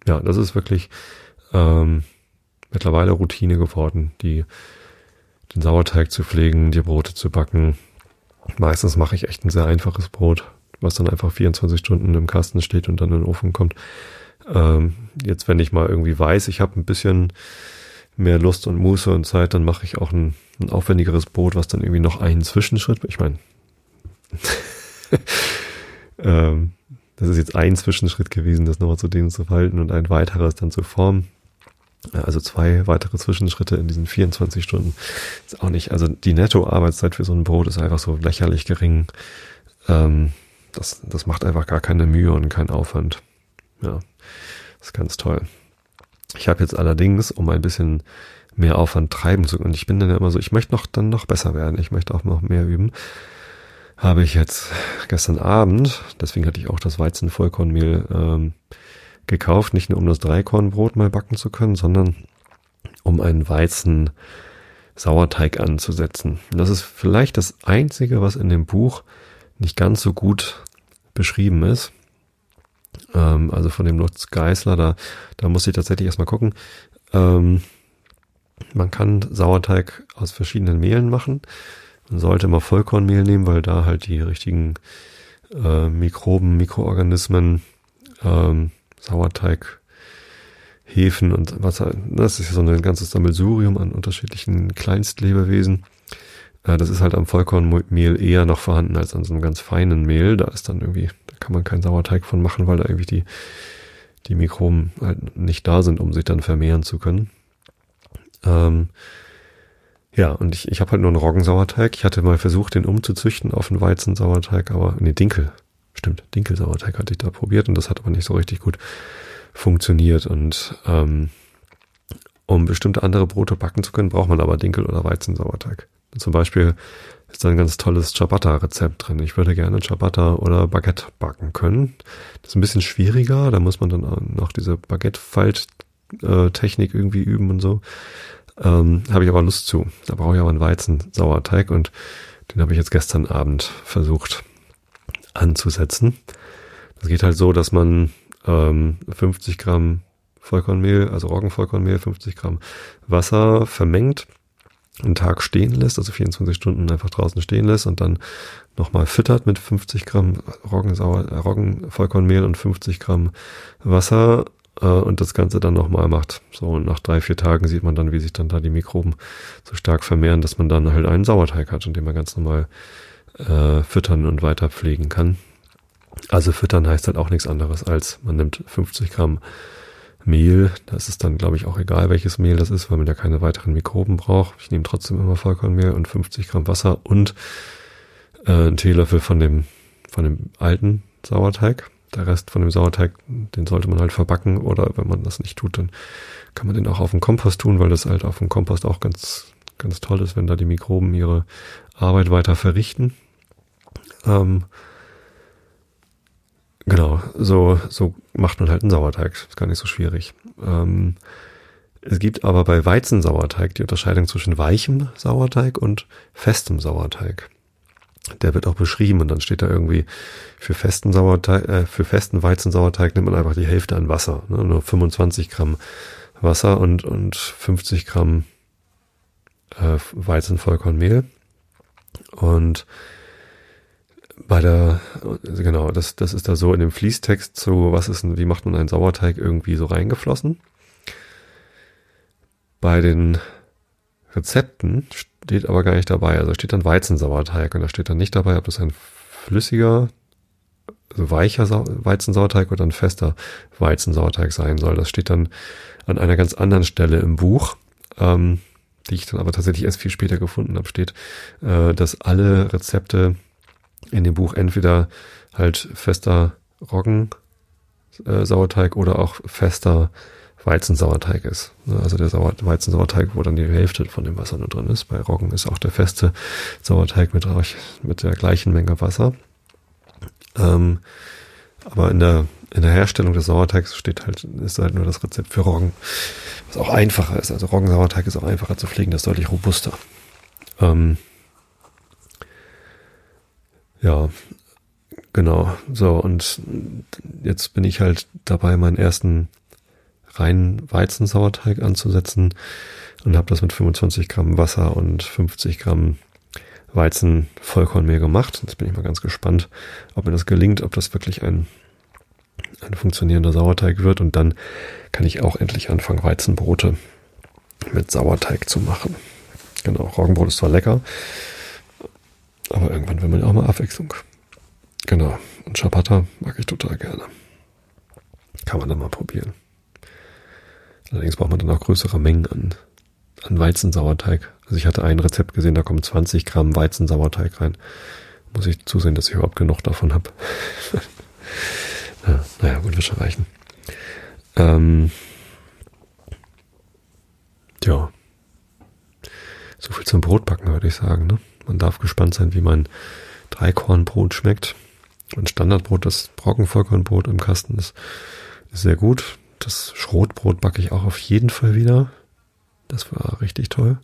Ja, das ist wirklich ähm, mittlerweile Routine geworden, die den Sauerteig zu pflegen, die Brote zu backen. Meistens mache ich echt ein sehr einfaches Brot, was dann einfach 24 Stunden im Kasten steht und dann in den Ofen kommt. Ähm, jetzt, wenn ich mal irgendwie weiß, ich habe ein bisschen mehr Lust und Muße und Zeit, dann mache ich auch ein, ein aufwendigeres Brot, was dann irgendwie noch einen Zwischenschritt, ich meine, <laughs> ähm, das ist jetzt ein Zwischenschritt gewesen, das nochmal zu denen zu verhalten und ein weiteres dann zu formen. Also zwei weitere Zwischenschritte in diesen 24 Stunden ist auch nicht, also die Netto-Arbeitszeit für so ein Brot ist einfach so lächerlich gering. Ähm, das, das macht einfach gar keine Mühe und keinen Aufwand. Ja, ist ganz toll. Ich habe jetzt allerdings, um ein bisschen mehr Aufwand treiben zu können, ich bin dann ja immer so, ich möchte noch dann noch besser werden, ich möchte auch noch mehr üben, habe ich jetzt gestern Abend, deswegen hatte ich auch das Weizenvollkornmehl ähm, gekauft, nicht nur um das Dreikornbrot mal backen zu können, sondern um einen Weizen Sauerteig anzusetzen. Das ist vielleicht das einzige, was in dem Buch nicht ganz so gut beschrieben ist. Ähm, also von dem Lutz Geisler, da, da muss ich tatsächlich erstmal gucken. Ähm, man kann Sauerteig aus verschiedenen Mehlen machen. Man sollte immer Vollkornmehl nehmen, weil da halt die richtigen äh, Mikroben, Mikroorganismen ähm, Sauerteig, Hefen und Wasser. Das ist ja so ein ganzes Sammelsurium an unterschiedlichen Kleinstlebewesen. Äh, das ist halt am Vollkornmehl eher noch vorhanden als an so einem ganz feinen Mehl. Da ist dann irgendwie, da kann man keinen Sauerteig von machen, weil da irgendwie die, die Mikroben halt nicht da sind, um sich dann vermehren zu können. Ähm, ja, und ich, ich habe halt nur einen Roggensauerteig. Ich hatte mal versucht, den umzuzüchten auf einen Weizensauerteig, aber nee, Dinkel, Stimmt, Dinkelsauerteig hatte ich da probiert und das hat aber nicht so richtig gut funktioniert. Und ähm, um bestimmte andere Brote backen zu können, braucht man aber Dinkel- oder Weizensauerteig. Zum Beispiel ist da ein ganz tolles Ciabatta-Rezept drin. Ich würde gerne Ciabatta oder Baguette backen können. Das ist ein bisschen schwieriger, da muss man dann noch diese Baguette-Falt-Technik irgendwie üben und so. Ähm, habe ich aber Lust zu. Da brauche ich aber einen Weizensauerteig und den habe ich jetzt gestern Abend versucht anzusetzen. Das geht halt so, dass man ähm, 50 Gramm Vollkornmehl, also Roggenvollkornmehl, 50 Gramm Wasser vermengt, einen Tag stehen lässt, also 24 Stunden einfach draußen stehen lässt und dann nochmal füttert mit 50 Gramm Roggensauer, äh, Roggenvollkornmehl und 50 Gramm Wasser äh, und das Ganze dann nochmal macht. So, und nach drei, vier Tagen sieht man dann, wie sich dann da die Mikroben so stark vermehren, dass man dann halt einen Sauerteig hat, und den man ganz normal äh, füttern und weiter pflegen kann. Also füttern heißt halt auch nichts anderes als man nimmt 50 Gramm Mehl. Das ist dann, glaube ich, auch egal, welches Mehl das ist, weil man ja keine weiteren Mikroben braucht. Ich nehme trotzdem immer Vollkornmehl und 50 Gramm Wasser und äh, einen Teelöffel von dem, von dem alten Sauerteig. Der Rest von dem Sauerteig, den sollte man halt verbacken oder wenn man das nicht tut, dann kann man den auch auf den Kompost tun, weil das halt auf dem Kompost auch ganz, ganz toll ist, wenn da die Mikroben ihre Arbeit weiter verrichten. Ähm, genau, so, so macht man halt einen Sauerteig. Ist gar nicht so schwierig. Ähm, es gibt aber bei Weizensauerteig die Unterscheidung zwischen weichem Sauerteig und festem Sauerteig. Der wird auch beschrieben und dann steht da irgendwie für festen Sauerteig, äh, für festen Weizensauerteig nimmt man einfach die Hälfte an Wasser, ne? nur 25 Gramm Wasser und und 50 Gramm äh, Weizenvollkornmehl und bei der, genau, das, das ist da so in dem Fließtext so, was ist denn, wie macht man einen Sauerteig irgendwie so reingeflossen. Bei den Rezepten steht aber gar nicht dabei. Also steht dann Weizensauerteig und da steht dann nicht dabei, ob das ein flüssiger, also weicher Sau Weizensauerteig oder ein fester Weizensauerteig sein soll. Das steht dann an einer ganz anderen Stelle im Buch, ähm, die ich dann aber tatsächlich erst viel später gefunden habe, steht, äh, dass alle Rezepte in dem Buch entweder halt fester Roggen äh, oder auch fester Weizensauerteig ist. Ne, also der Sauer Weizensauerteig, wo dann die Hälfte von dem Wasser nur drin ist. Bei Roggen ist auch der feste Sauerteig mit, mit der gleichen Menge Wasser. Ähm, aber in der, in der Herstellung des Sauerteigs steht halt, ist halt nur das Rezept für Roggen, was auch einfacher ist. Also Roggensauerteig ist auch einfacher zu pflegen, das ist deutlich robuster. Ähm, ja, genau. So, und jetzt bin ich halt dabei, meinen ersten reinen Weizensauerteig anzusetzen und habe das mit 25 Gramm Wasser und 50 Gramm Weizen Vollkornmehl gemacht. Jetzt bin ich mal ganz gespannt, ob mir das gelingt, ob das wirklich ein, ein funktionierender Sauerteig wird. Und dann kann ich auch endlich anfangen, Weizenbrote mit Sauerteig zu machen. Genau, Roggenbrot ist zwar lecker, aber irgendwann will man ja auch mal Abwechslung. Genau, und Ciabatta mag ich total gerne. Kann man dann mal probieren. Allerdings braucht man dann auch größere Mengen an, an Weizensauerteig. Also ich hatte ein Rezept gesehen, da kommen 20 Gramm Weizensauerteig rein. Muss ich zusehen, dass ich überhaupt genug davon habe. <laughs> ja, naja, gut, wird schon reichen. Ähm, ja. So viel zum Brotbacken, würde ich sagen. Ne? Man darf gespannt sein, wie mein Dreikornbrot schmeckt. Mein Standardbrot, das Brockenvollkornbrot im Kasten ist, ist sehr gut. Das Schrotbrot backe ich auch auf jeden Fall wieder. Das war richtig toll.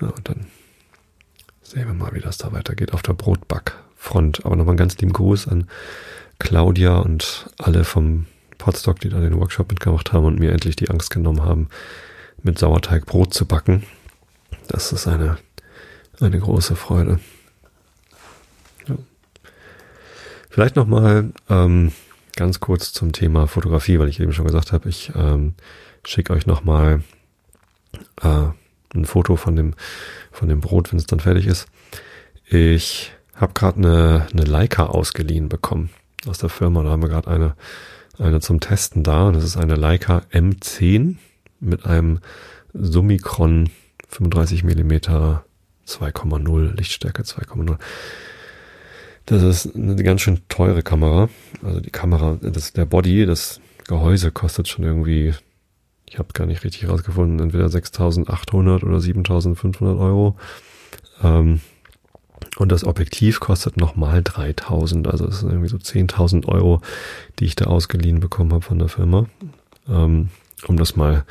Ja, und dann sehen wir mal, wie das da weitergeht auf der Brotbackfront. Aber nochmal einen ganz lieben Gruß an Claudia und alle vom Potstock, die da den Workshop mitgemacht haben und mir endlich die Angst genommen haben, mit Sauerteig Brot zu backen. Das ist eine, eine große Freude. Ja. Vielleicht nochmal ähm, ganz kurz zum Thema Fotografie, weil ich eben schon gesagt habe, ich ähm, schicke euch nochmal äh, ein Foto von dem, von dem Brot, wenn es dann fertig ist. Ich habe gerade eine, eine Leica ausgeliehen bekommen aus der Firma. Da haben wir gerade eine, eine zum Testen da. Und das ist eine Leica M10 mit einem Summicron 35 Millimeter 2,0, Lichtstärke 2,0. Das ist eine ganz schön teure Kamera. Also die Kamera, das, der Body, das Gehäuse kostet schon irgendwie, ich habe gar nicht richtig rausgefunden, entweder 6.800 oder 7.500 Euro. Ähm, und das Objektiv kostet nochmal 3000, also es sind irgendwie so 10.000 Euro, die ich da ausgeliehen bekommen habe von der Firma, ähm, um das mal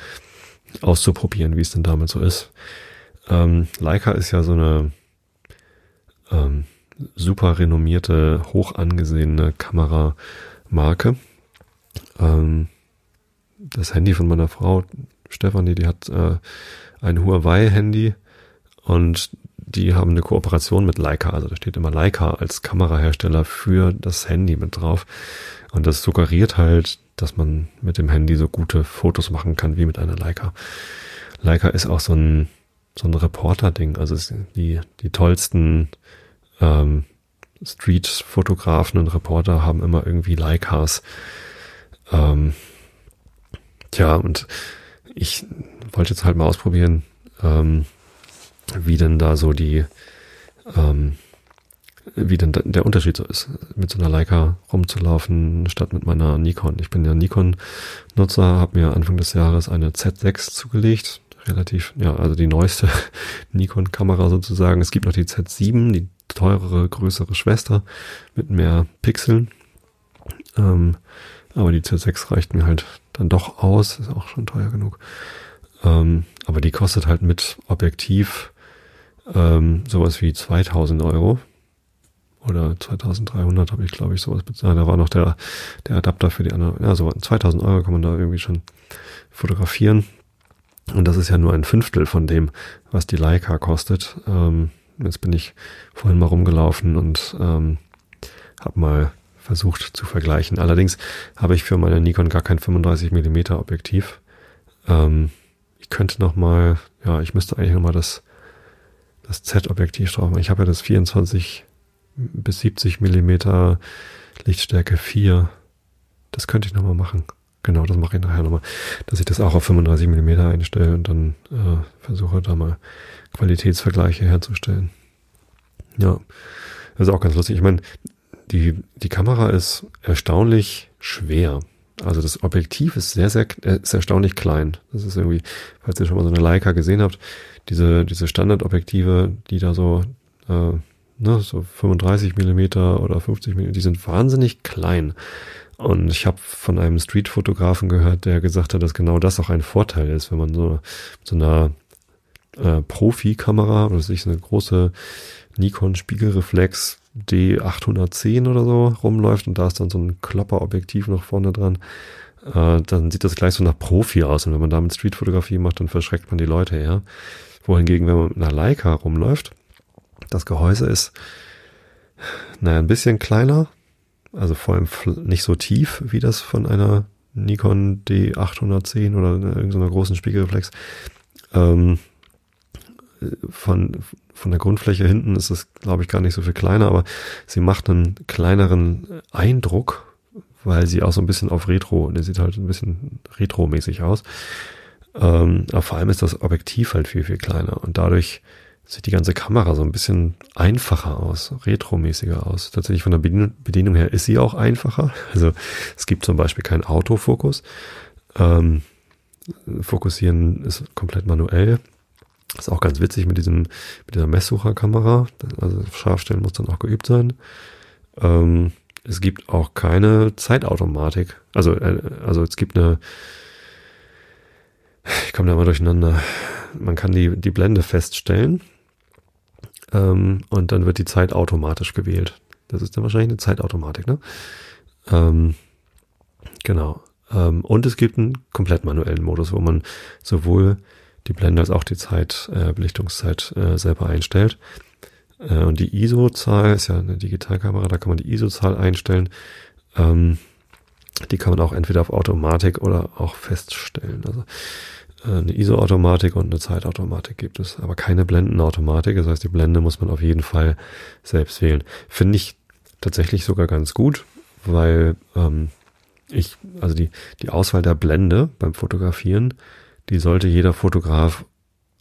auszuprobieren, wie es denn damit so ist. Ähm, Leica ist ja so eine ähm, super renommierte, hoch angesehene Kameramarke. Ähm, das Handy von meiner Frau, Stefanie, die hat äh, ein Huawei-Handy und die haben eine Kooperation mit Leica. Also da steht immer Leica als Kamerahersteller für das Handy mit drauf. Und das suggeriert halt, dass man mit dem Handy so gute Fotos machen kann wie mit einer Leica. Leica ist auch so ein, so ein Reporter-Ding. Also die, die tollsten ähm, Street-Fotografen und Reporter haben immer irgendwie Leicas. Ähm, tja, und ich wollte jetzt halt mal ausprobieren, ähm, wie denn da so die, ähm, wie denn der Unterschied so ist, mit so einer Leica rumzulaufen, statt mit meiner Nikon. Ich bin ja Nikon-Nutzer, habe mir Anfang des Jahres eine Z6 zugelegt, relativ, ja, also die neueste <laughs> Nikon-Kamera sozusagen. Es gibt noch die Z7, die teurere, größere Schwester mit mehr Pixeln. Ähm, aber die Z6 reicht mir halt dann doch aus, ist auch schon teuer genug. Ähm, aber die kostet halt mit Objektiv ähm, sowas wie 2000 Euro. Oder 2300 habe ich, glaube ich, sowas bezahlt. Da war noch der, der Adapter für die andere. Ja, so 2000 Euro kann man da irgendwie schon fotografieren. Und das ist ja nur ein Fünftel von dem, was die Leica kostet. Ähm, jetzt bin ich vorhin mal rumgelaufen und ähm, habe mal versucht zu vergleichen. Allerdings habe ich für meine Nikon gar kein 35 mm Objektiv. Ähm, ich könnte noch mal, ja, ich müsste eigentlich noch mal das, das Z-Objektiv drauf machen. Ich habe ja das 24 bis 70 mm Lichtstärke 4. Das könnte ich noch mal machen. Genau, das mache ich nachher nochmal, dass ich das auch auf 35 mm einstelle und dann äh, versuche da mal Qualitätsvergleiche herzustellen. Ja, das ist auch ganz lustig. Ich meine, die, die Kamera ist erstaunlich schwer. Also das Objektiv ist sehr, sehr, äh, ist erstaunlich klein. Das ist irgendwie, falls ihr schon mal so eine Leica gesehen habt, diese, diese Standardobjektive, die da so, äh, ne, so 35 Millimeter oder 50 Millimeter, die sind wahnsinnig klein. Und ich habe von einem Streetfotografen gehört, der gesagt hat, dass genau das auch ein Vorteil ist, wenn man so, so einer äh, Profi-Kamera, was ist eine große Nikon Spiegelreflex D810 oder so rumläuft und da ist dann so ein Klopperobjektiv noch vorne dran, äh, dann sieht das gleich so nach Profi aus. Und wenn man damit Streetfotografie macht, dann verschreckt man die Leute eher. Wohingegen, wenn man mit einer Leica rumläuft, das Gehäuse ist, naja, ein bisschen kleiner, also vor allem nicht so tief wie das von einer Nikon D810 oder irgendeiner großen Spiegelreflex. Ähm, von, von der Grundfläche hinten ist es, glaube ich, gar nicht so viel kleiner, aber sie macht einen kleineren Eindruck, weil sie auch so ein bisschen auf Retro, der sieht halt ein bisschen Retro-mäßig aus. Ähm, aber vor allem ist das Objektiv halt viel, viel kleiner und dadurch sieht die ganze Kamera so ein bisschen einfacher aus, retromäßiger aus. Tatsächlich von der Bedienung her ist sie auch einfacher. Also es gibt zum Beispiel keinen Autofokus. Ähm, Fokussieren ist komplett manuell. Ist auch ganz witzig mit diesem, mit dieser Messsucherkamera. Also Scharfstellen muss dann auch geübt sein. Ähm, es gibt auch keine Zeitautomatik. Also, äh, also es gibt eine, ich komme da mal durcheinander. Man kann die, die Blende feststellen ähm, und dann wird die Zeit automatisch gewählt. Das ist dann wahrscheinlich eine Zeitautomatik, ne? Ähm, genau. Ähm, und es gibt einen komplett manuellen Modus, wo man sowohl die Blende als auch die Zeit, äh, Belichtungszeit äh, selber einstellt. Äh, und die ISO-Zahl ist ja eine Digitalkamera, da kann man die ISO-Zahl einstellen. Ähm, die kann man auch entweder auf Automatik oder auch feststellen. Also eine ISO-Automatik und eine Zeitautomatik gibt es, aber keine Blendenautomatik. Das heißt, die Blende muss man auf jeden Fall selbst wählen. Finde ich tatsächlich sogar ganz gut, weil ähm, ich, also die, die Auswahl der Blende beim Fotografieren, die sollte jeder Fotograf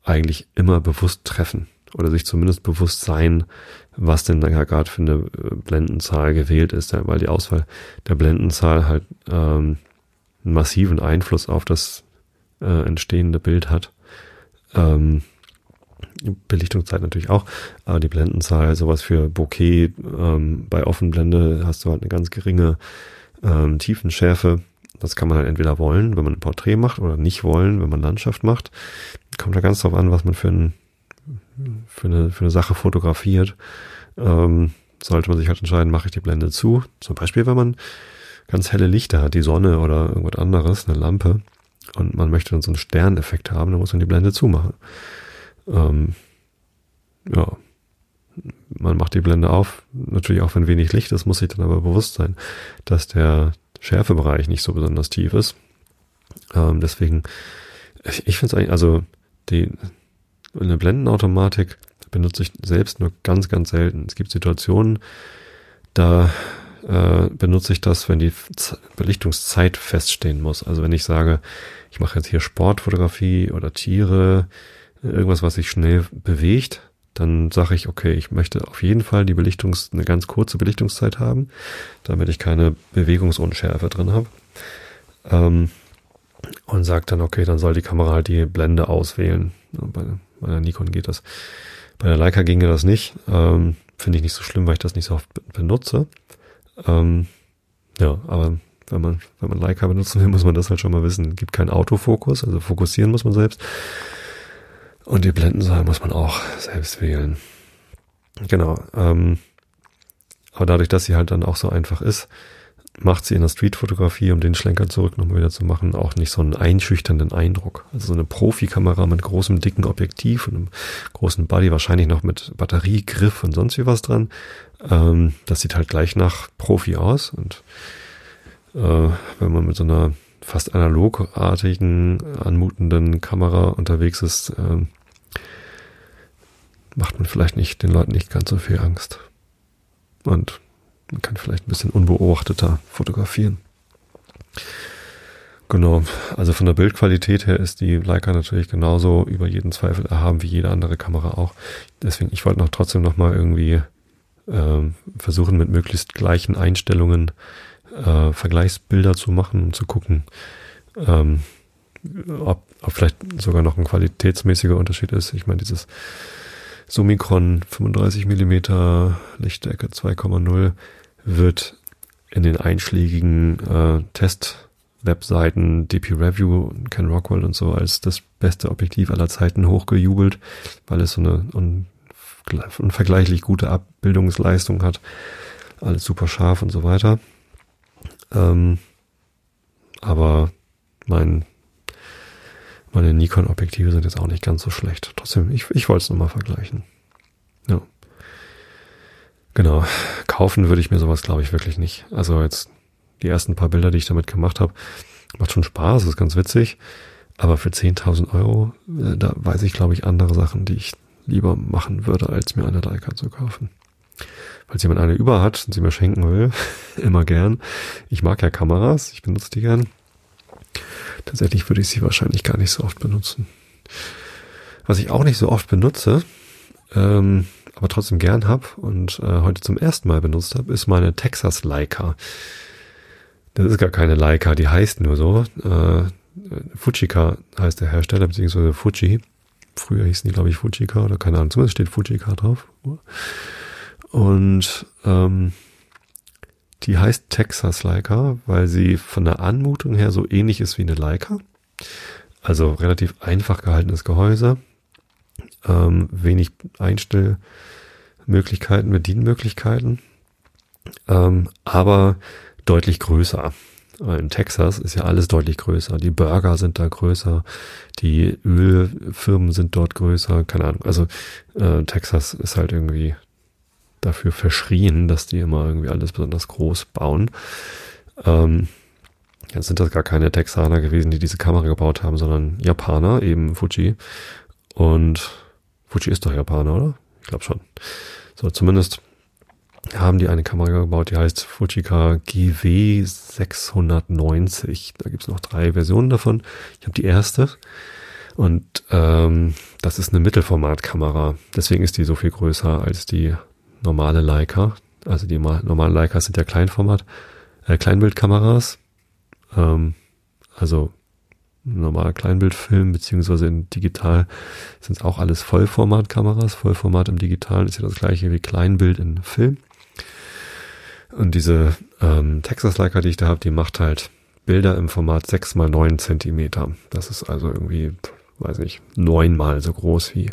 eigentlich immer bewusst treffen oder sich zumindest bewusst sein, was denn da gerade für eine äh, Blendenzahl gewählt ist, weil die Auswahl der Blendenzahl halt ähm, einen massiven Einfluss auf das äh, entstehende Bild hat. Ähm, Belichtungszeit natürlich auch, aber die Blendenzahl, sowas für Bokeh, ähm, bei Offenblende hast du halt eine ganz geringe ähm, Tiefenschärfe. Das kann man halt entweder wollen, wenn man ein Porträt macht, oder nicht wollen, wenn man Landschaft macht. Kommt da ganz drauf an, was man für, ein, für, eine, für eine Sache fotografiert. Ähm, sollte man sich halt entscheiden, mache ich die Blende zu. Zum Beispiel, wenn man ganz helle Lichter hat, die Sonne oder irgendwas anderes, eine Lampe, und man möchte dann so einen Sterneffekt haben, dann muss man die Blende zumachen. Ähm, ja, man macht die Blende auf, natürlich auch wenn wenig Licht ist, muss sich dann aber bewusst sein, dass der Schärfebereich nicht so besonders tief ist. Ähm, deswegen, ich, ich finde es eigentlich, also die eine Blendenautomatik benutze ich selbst nur ganz, ganz selten. Es gibt Situationen, da äh, benutze ich das, wenn die Z Belichtungszeit feststehen muss. Also wenn ich sage, ich mache jetzt hier Sportfotografie oder Tiere, irgendwas, was sich schnell bewegt, dann sage ich, okay, ich möchte auf jeden Fall die Belichtungs, eine ganz kurze Belichtungszeit haben, damit ich keine Bewegungsunschärfe drin habe. Ähm, und sage dann, okay, dann soll die Kamera halt die Blende auswählen. Bei, bei der Nikon geht das. Bei der Leica ginge das nicht. Ähm, Finde ich nicht so schlimm, weil ich das nicht so oft benutze. Ähm, ja, aber wenn man, wenn man Leica benutzen will, <laughs> muss man das halt schon mal wissen. Es gibt keinen Autofokus, also fokussieren muss man selbst. Und die Blendenzahl muss man auch selbst wählen. Genau. Ähm, aber dadurch, dass sie halt dann auch so einfach ist, macht sie in der Streetfotografie, um den Schlenker zurück nochmal wieder zu machen, auch nicht so einen einschüchternden Eindruck. Also so eine Profikamera mit großem, dicken Objektiv und einem großen Body, wahrscheinlich noch mit Batteriegriff und sonst wie was dran. Ähm, das sieht halt gleich nach Profi aus und äh, wenn man mit so einer fast analogartigen, anmutenden Kamera unterwegs ist, äh, macht man vielleicht nicht den Leuten nicht ganz so viel Angst. Und man kann vielleicht ein bisschen unbeobachteter fotografieren. Genau, also von der Bildqualität her ist die Leica natürlich genauso über jeden Zweifel erhaben wie jede andere Kamera auch. Deswegen, ich wollte noch trotzdem nochmal irgendwie äh, versuchen, mit möglichst gleichen Einstellungen äh, Vergleichsbilder zu machen und zu gucken, ähm, ob, ob vielleicht sogar noch ein qualitätsmäßiger Unterschied ist. Ich meine, dieses Summicron 35 mm Lichtstärke 2,0 wird in den einschlägigen äh, Test-Webseiten DP Review, Ken Rockwell und so als das beste Objektiv aller Zeiten hochgejubelt, weil es so eine un unvergleichlich gute Abbildungsleistung hat. Alles super scharf und so weiter. Ähm, aber mein, meine Nikon-Objektive sind jetzt auch nicht ganz so schlecht. Trotzdem, ich, ich wollte es nochmal vergleichen. Ja. Genau. Kaufen würde ich mir sowas, glaube ich, wirklich nicht. Also jetzt die ersten paar Bilder, die ich damit gemacht habe, macht schon Spaß, ist ganz witzig. Aber für 10.000 Euro, äh, da weiß ich, glaube ich, andere Sachen, die ich lieber machen würde, als mir eine Leica zu kaufen. Falls jemand eine über hat und sie mir schenken will, <laughs> immer gern. Ich mag ja Kameras, ich benutze die gern. Tatsächlich würde ich sie wahrscheinlich gar nicht so oft benutzen. Was ich auch nicht so oft benutze, ähm, aber trotzdem gern hab und äh, heute zum ersten Mal benutzt habe, ist meine Texas Leica. Das ist gar keine Leica, die heißt nur so. Äh, Fujika heißt der Hersteller, beziehungsweise Fuji. Früher hießen die, glaube ich, Fujika oder keine Ahnung, zumindest steht Fujika drauf. Und ähm, die heißt Texas Leica, weil sie von der Anmutung her so ähnlich ist wie eine Leica. Also relativ einfach gehaltenes Gehäuse, ähm, wenig Einstellmöglichkeiten, Bedienmöglichkeiten, ähm, aber deutlich größer. In Texas ist ja alles deutlich größer. Die Burger sind da größer, die Ölfirmen sind dort größer, keine Ahnung. Also äh, Texas ist halt irgendwie dafür verschrien, dass die immer irgendwie alles besonders groß bauen. Ähm, jetzt sind das gar keine Texaner gewesen, die diese Kamera gebaut haben, sondern Japaner, eben Fuji. Und Fuji ist doch Japaner, oder? Ich glaube schon. So, zumindest haben die eine Kamera gebaut, die heißt Fujika GW 690. Da gibt's noch drei Versionen davon. Ich habe die erste. Und ähm, das ist eine Mittelformatkamera. Deswegen ist die so viel größer als die normale Leica. Also die normalen Leicas sind ja Kleinformat, äh, Kleinbildkameras. Ähm, also normaler Kleinbildfilm, beziehungsweise in digital sind es auch alles Vollformatkameras. Vollformat im Digitalen ist ja das gleiche wie Kleinbild in Film. Und diese ähm, Texas Leica, die ich da habe, die macht halt Bilder im Format 6 mal 9 Zentimeter. Das ist also irgendwie, weiß nicht, neunmal so groß wie,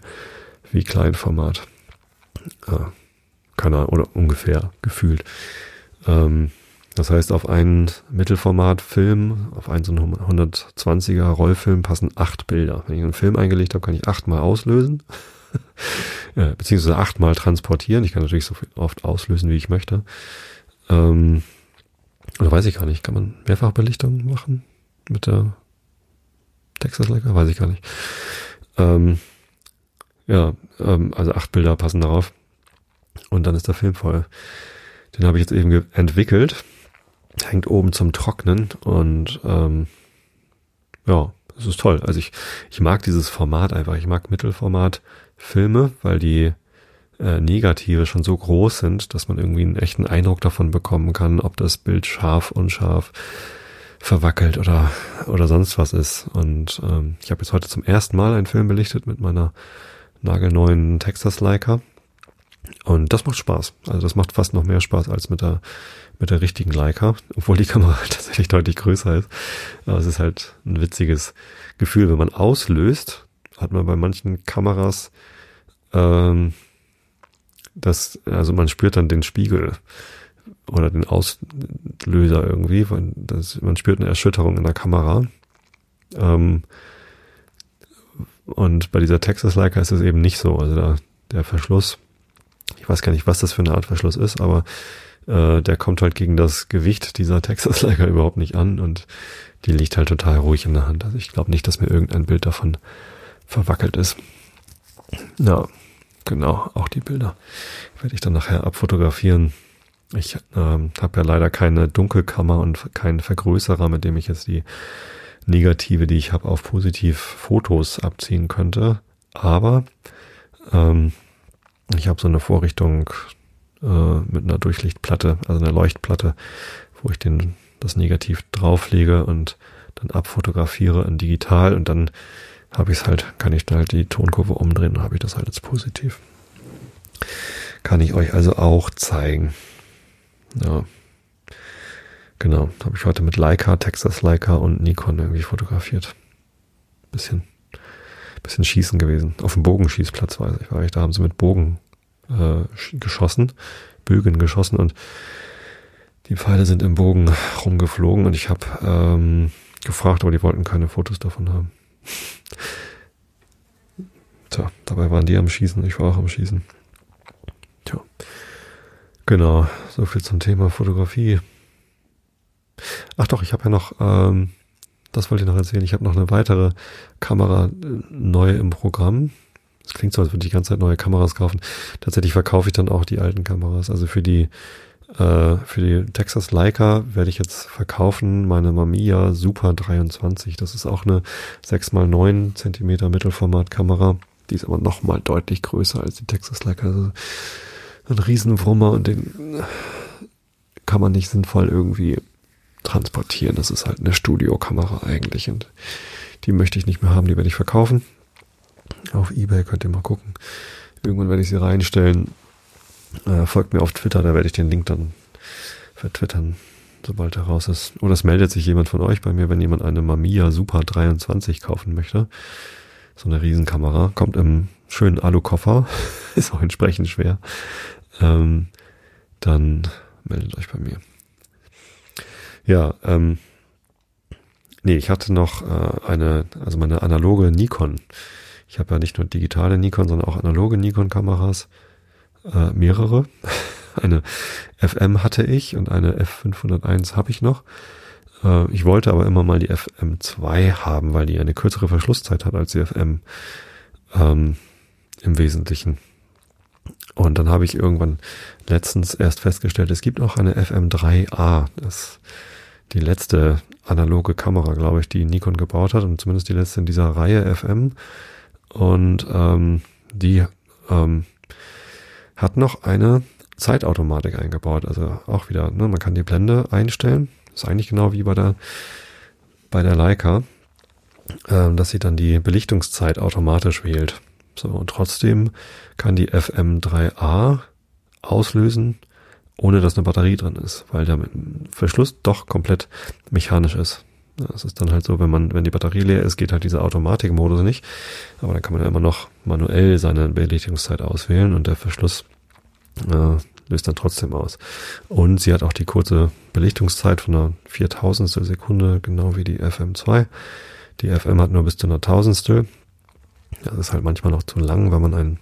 wie Kleinformat. Äh, keine Ahnung, oder ungefähr gefühlt. Ähm, das heißt, auf einen Mittelformat-Film, auf einen so einen 120er Rollfilm passen acht Bilder. Wenn ich einen Film eingelegt habe, kann ich achtmal auslösen, ja, <laughs> beziehungsweise achtmal transportieren. Ich kann natürlich so oft auslösen, wie ich möchte. Ähm, oder weiß ich gar nicht, kann man Mehrfachbelichtung machen mit der Texas Leica? Weiß ich gar nicht. Ähm, ja, ähm, also acht Bilder passen darauf. Und dann ist der Film voll. Den habe ich jetzt eben entwickelt. Hängt oben zum Trocknen und ähm, ja, das ist toll. Also ich, ich mag dieses Format einfach. Ich mag Mittelformat-Filme, weil die äh, Negative schon so groß sind, dass man irgendwie einen echten Eindruck davon bekommen kann, ob das Bild scharf, unscharf, verwackelt oder oder sonst was ist. Und ähm, ich habe jetzt heute zum ersten Mal einen Film belichtet mit meiner nagelneuen Texas Leica und das macht Spaß. Also das macht fast noch mehr Spaß als mit der, mit der richtigen Leica, obwohl die Kamera <laughs> halt tatsächlich deutlich größer ist. Aber es ist halt ein witziges Gefühl. Wenn man auslöst, hat man bei manchen Kameras, ähm, das, also man spürt dann den Spiegel oder den Auslöser irgendwie, weil das, man spürt eine Erschütterung in der Kamera. Ähm, und bei dieser Texas Leica ist es eben nicht so. Also da, der Verschluss ich weiß gar nicht, was das für eine Art Verschluss ist, aber äh, der kommt halt gegen das Gewicht dieser <laughs> Texas Lager überhaupt nicht an und die liegt halt total ruhig in der Hand. Also ich glaube nicht, dass mir irgendein Bild davon verwackelt ist. Ja, genau, auch die Bilder werde ich dann nachher abfotografieren. Ich ähm, habe ja leider keine Dunkelkammer und keinen Vergrößerer, mit dem ich jetzt die Negative, die ich habe, auf positiv Fotos abziehen könnte. Aber ähm, ich habe so eine Vorrichtung äh, mit einer Durchlichtplatte, also einer Leuchtplatte, wo ich den das Negativ drauflege und dann abfotografiere in digital und dann habe ich es halt, kann ich dann halt die Tonkurve umdrehen und habe ich das halt als positiv. Kann ich euch also auch zeigen. Ja. Genau, habe ich heute mit Leica, Texas Leica und Nikon irgendwie fotografiert. Bisschen, bisschen schießen gewesen. Auf dem Bogenschießplatz weiß ich, war ich. Da haben sie mit Bogen äh, geschossen, Bögen geschossen und die Pfeile sind im Bogen rumgeflogen und ich habe ähm, gefragt, aber die wollten keine Fotos davon haben. <laughs> Tja, dabei waren die am Schießen, ich war auch am Schießen. Tja. Genau, so viel zum Thema Fotografie. Ach doch, ich habe ja noch, ähm, das wollte ich noch erzählen, ich habe noch eine weitere Kamera äh, neu im Programm. Es klingt so, als würde ich die ganze Zeit neue Kameras kaufen. Tatsächlich verkaufe ich dann auch die alten Kameras. Also für die äh, für die Texas Leica werde ich jetzt verkaufen meine Mamiya Super 23. Das ist auch eine 6x9 Zentimeter Mittelformatkamera. Die ist aber nochmal deutlich größer als die Texas Leica. Also ein Riesenwurmer und den kann man nicht sinnvoll irgendwie transportieren. Das ist halt eine Studiokamera eigentlich und die möchte ich nicht mehr haben, die werde ich verkaufen. Auf Ebay könnt ihr mal gucken. Irgendwann werde ich sie reinstellen. Äh, folgt mir auf Twitter, da werde ich den Link dann vertwittern, sobald er raus ist. Oder es meldet sich jemand von euch bei mir, wenn jemand eine Mamiya Super 23 kaufen möchte. So eine Riesenkamera. Kommt im schönen Alu-Koffer. <laughs> ist auch entsprechend schwer. Ähm, dann meldet euch bei mir. Ja, ähm, nee, ich hatte noch äh, eine, also meine analoge Nikon. Ich habe ja nicht nur digitale Nikon, sondern auch analoge Nikon-Kameras äh, mehrere. <laughs> Eine FM hatte ich und eine F501 habe ich noch. Äh, ich wollte aber immer mal die FM2 haben, weil die eine kürzere Verschlusszeit hat als die FM ähm, im Wesentlichen. Und dann habe ich irgendwann letztens erst festgestellt, es gibt auch eine FM3A. Das die letzte analoge Kamera, glaube ich, die Nikon gebaut hat und zumindest die letzte in dieser Reihe FM. Und ähm, die ähm, hat noch eine Zeitautomatik eingebaut. Also auch wieder, ne, man kann die Blende einstellen. ist eigentlich genau wie bei der, bei der Leica, äh, dass sie dann die Belichtungszeit automatisch wählt. So, und trotzdem kann die FM3A auslösen, ohne dass eine Batterie drin ist, weil der Verschluss doch komplett mechanisch ist. Es ist dann halt so, wenn man, wenn die Batterie leer ist, geht halt dieser Automatikmodus nicht. Aber dann kann man ja immer noch manuell seine Belichtungszeit auswählen und der Verschluss äh, löst dann trotzdem aus. Und sie hat auch die kurze Belichtungszeit von einer viertausendstel Sekunde, genau wie die FM2. Die FM hat nur bis zu einer Tausendstel. Das ist halt manchmal noch zu lang, wenn man einen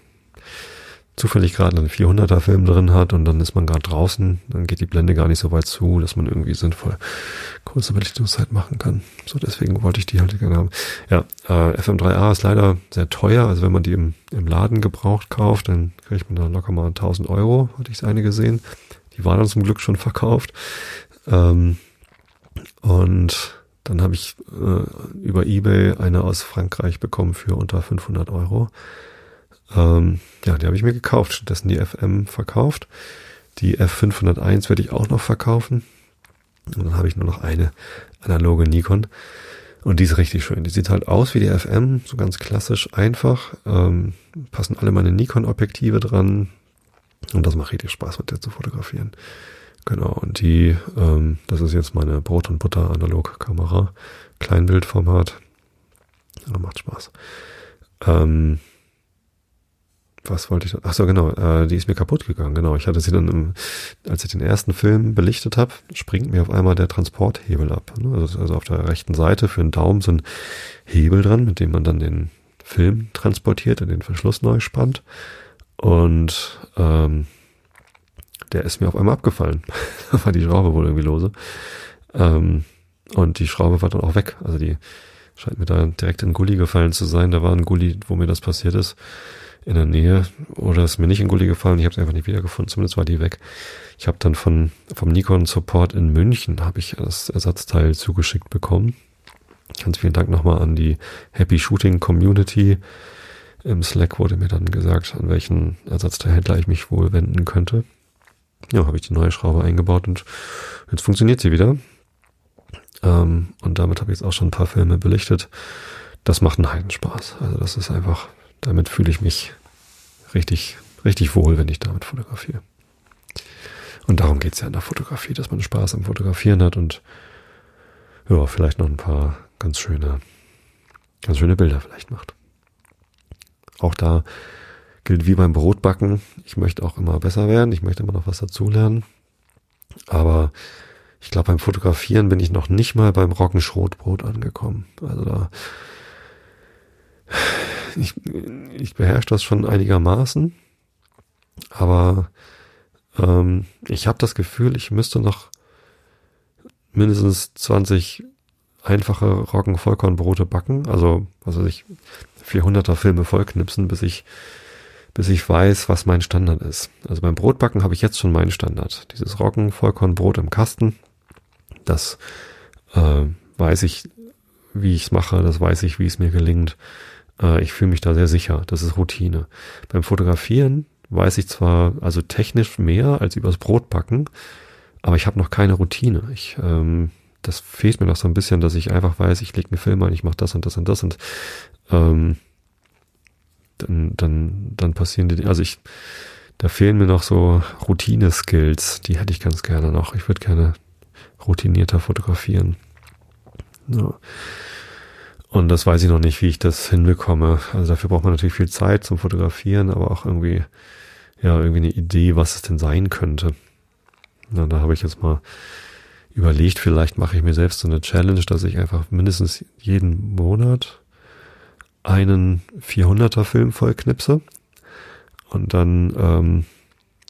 zufällig gerade einen 400er Film drin hat und dann ist man gerade draußen, dann geht die Blende gar nicht so weit zu, dass man irgendwie sinnvoll kurze Belichtungszeit machen kann. So deswegen wollte ich die halt gerne haben. Ja, äh, FM3A ist leider sehr teuer, also wenn man die im, im Laden gebraucht kauft, dann kriegt man da locker mal 1000 Euro, hatte ich eine gesehen. Die war dann zum Glück schon verkauft. Ähm, und dann habe ich äh, über eBay eine aus Frankreich bekommen für unter 500 Euro. Ähm, ja, die habe ich mir gekauft, stattdessen die FM verkauft. Die F501 werde ich auch noch verkaufen. Und dann habe ich nur noch eine analoge Nikon. Und die ist richtig schön. Die sieht halt aus wie die FM, so ganz klassisch einfach. Ähm, passen alle meine Nikon-Objektive dran. Und das macht richtig Spaß, mit der zu fotografieren. Genau, und die, ähm, das ist jetzt meine Brot- und Butter-Analog-Kamera. Kleinbildformat. Ja, macht Spaß. Ähm, was wollte ich? Ach so, genau, äh, die ist mir kaputt gegangen. Genau, ich hatte sie dann, im, als ich den ersten Film belichtet habe, springt mir auf einmal der Transporthebel ab. Ne? Also, also auf der rechten Seite für den Daumen so ein Hebel dran, mit dem man dann den Film transportiert und den Verschluss neu spannt. Und ähm, der ist mir auf einmal abgefallen. <laughs> da war die Schraube wohl irgendwie lose. Ähm, und die Schraube war dann auch weg. Also die scheint mir da direkt in Gully gefallen zu sein. Da war ein Gully, wo mir das passiert ist in der Nähe oder ist mir nicht in Gully gefallen. Ich habe es einfach nicht wiedergefunden. Zumindest war die weg. Ich habe dann von vom Nikon Support in München habe ich das Ersatzteil zugeschickt bekommen. Ganz vielen Dank nochmal an die Happy Shooting Community. Im Slack wurde mir dann gesagt, an welchen Ersatzteilhändler ich mich wohl wenden könnte. Ja, habe ich die neue Schraube eingebaut und jetzt funktioniert sie wieder. Ähm, und damit habe ich jetzt auch schon ein paar Filme belichtet. Das macht einen Heidenspaß. Also das ist einfach damit fühle ich mich richtig, richtig wohl, wenn ich damit fotografiere. Und darum geht's ja in der Fotografie, dass man Spaß am Fotografieren hat und ja, vielleicht noch ein paar ganz schöne, ganz schöne Bilder vielleicht macht. Auch da gilt wie beim Brotbacken. Ich möchte auch immer besser werden. Ich möchte immer noch was dazulernen. Aber ich glaube, beim Fotografieren bin ich noch nicht mal beim Roggenschrotbrot angekommen. Also da, ich, ich beherrsche das schon einigermaßen. Aber ähm, ich habe das Gefühl, ich müsste noch mindestens 20 einfache Roggen-Vollkornbrote backen. Also, was weiß ich, 400er Filme vollknipsen, bis ich, bis ich weiß, was mein Standard ist. Also beim Brotbacken habe ich jetzt schon meinen Standard. Dieses Roggen-Vollkornbrot im Kasten, das äh, weiß ich, wie ich es mache, das weiß ich, wie es mir gelingt. Äh, ich fühle mich da sehr sicher. Das ist Routine. Beim Fotografieren weiß ich zwar also technisch mehr als übers Brotbacken, aber ich habe noch keine Routine. Ich, ähm, das fehlt mir noch so ein bisschen, dass ich einfach weiß, ich lege einen Film ein, ich mache das und das und das und ähm, dann, dann, dann passieren die, also ich, da fehlen mir noch so Routine-Skills, die hätte ich ganz gerne noch. Ich würde gerne routinierter fotografieren. Ja. Und das weiß ich noch nicht, wie ich das hinbekomme. Also dafür braucht man natürlich viel Zeit zum Fotografieren, aber auch irgendwie, ja, irgendwie eine Idee, was es denn sein könnte. Na, da habe ich jetzt mal überlegt, vielleicht mache ich mir selbst so eine Challenge, dass ich einfach mindestens jeden Monat einen 400er Film vollknipse und dann, ähm,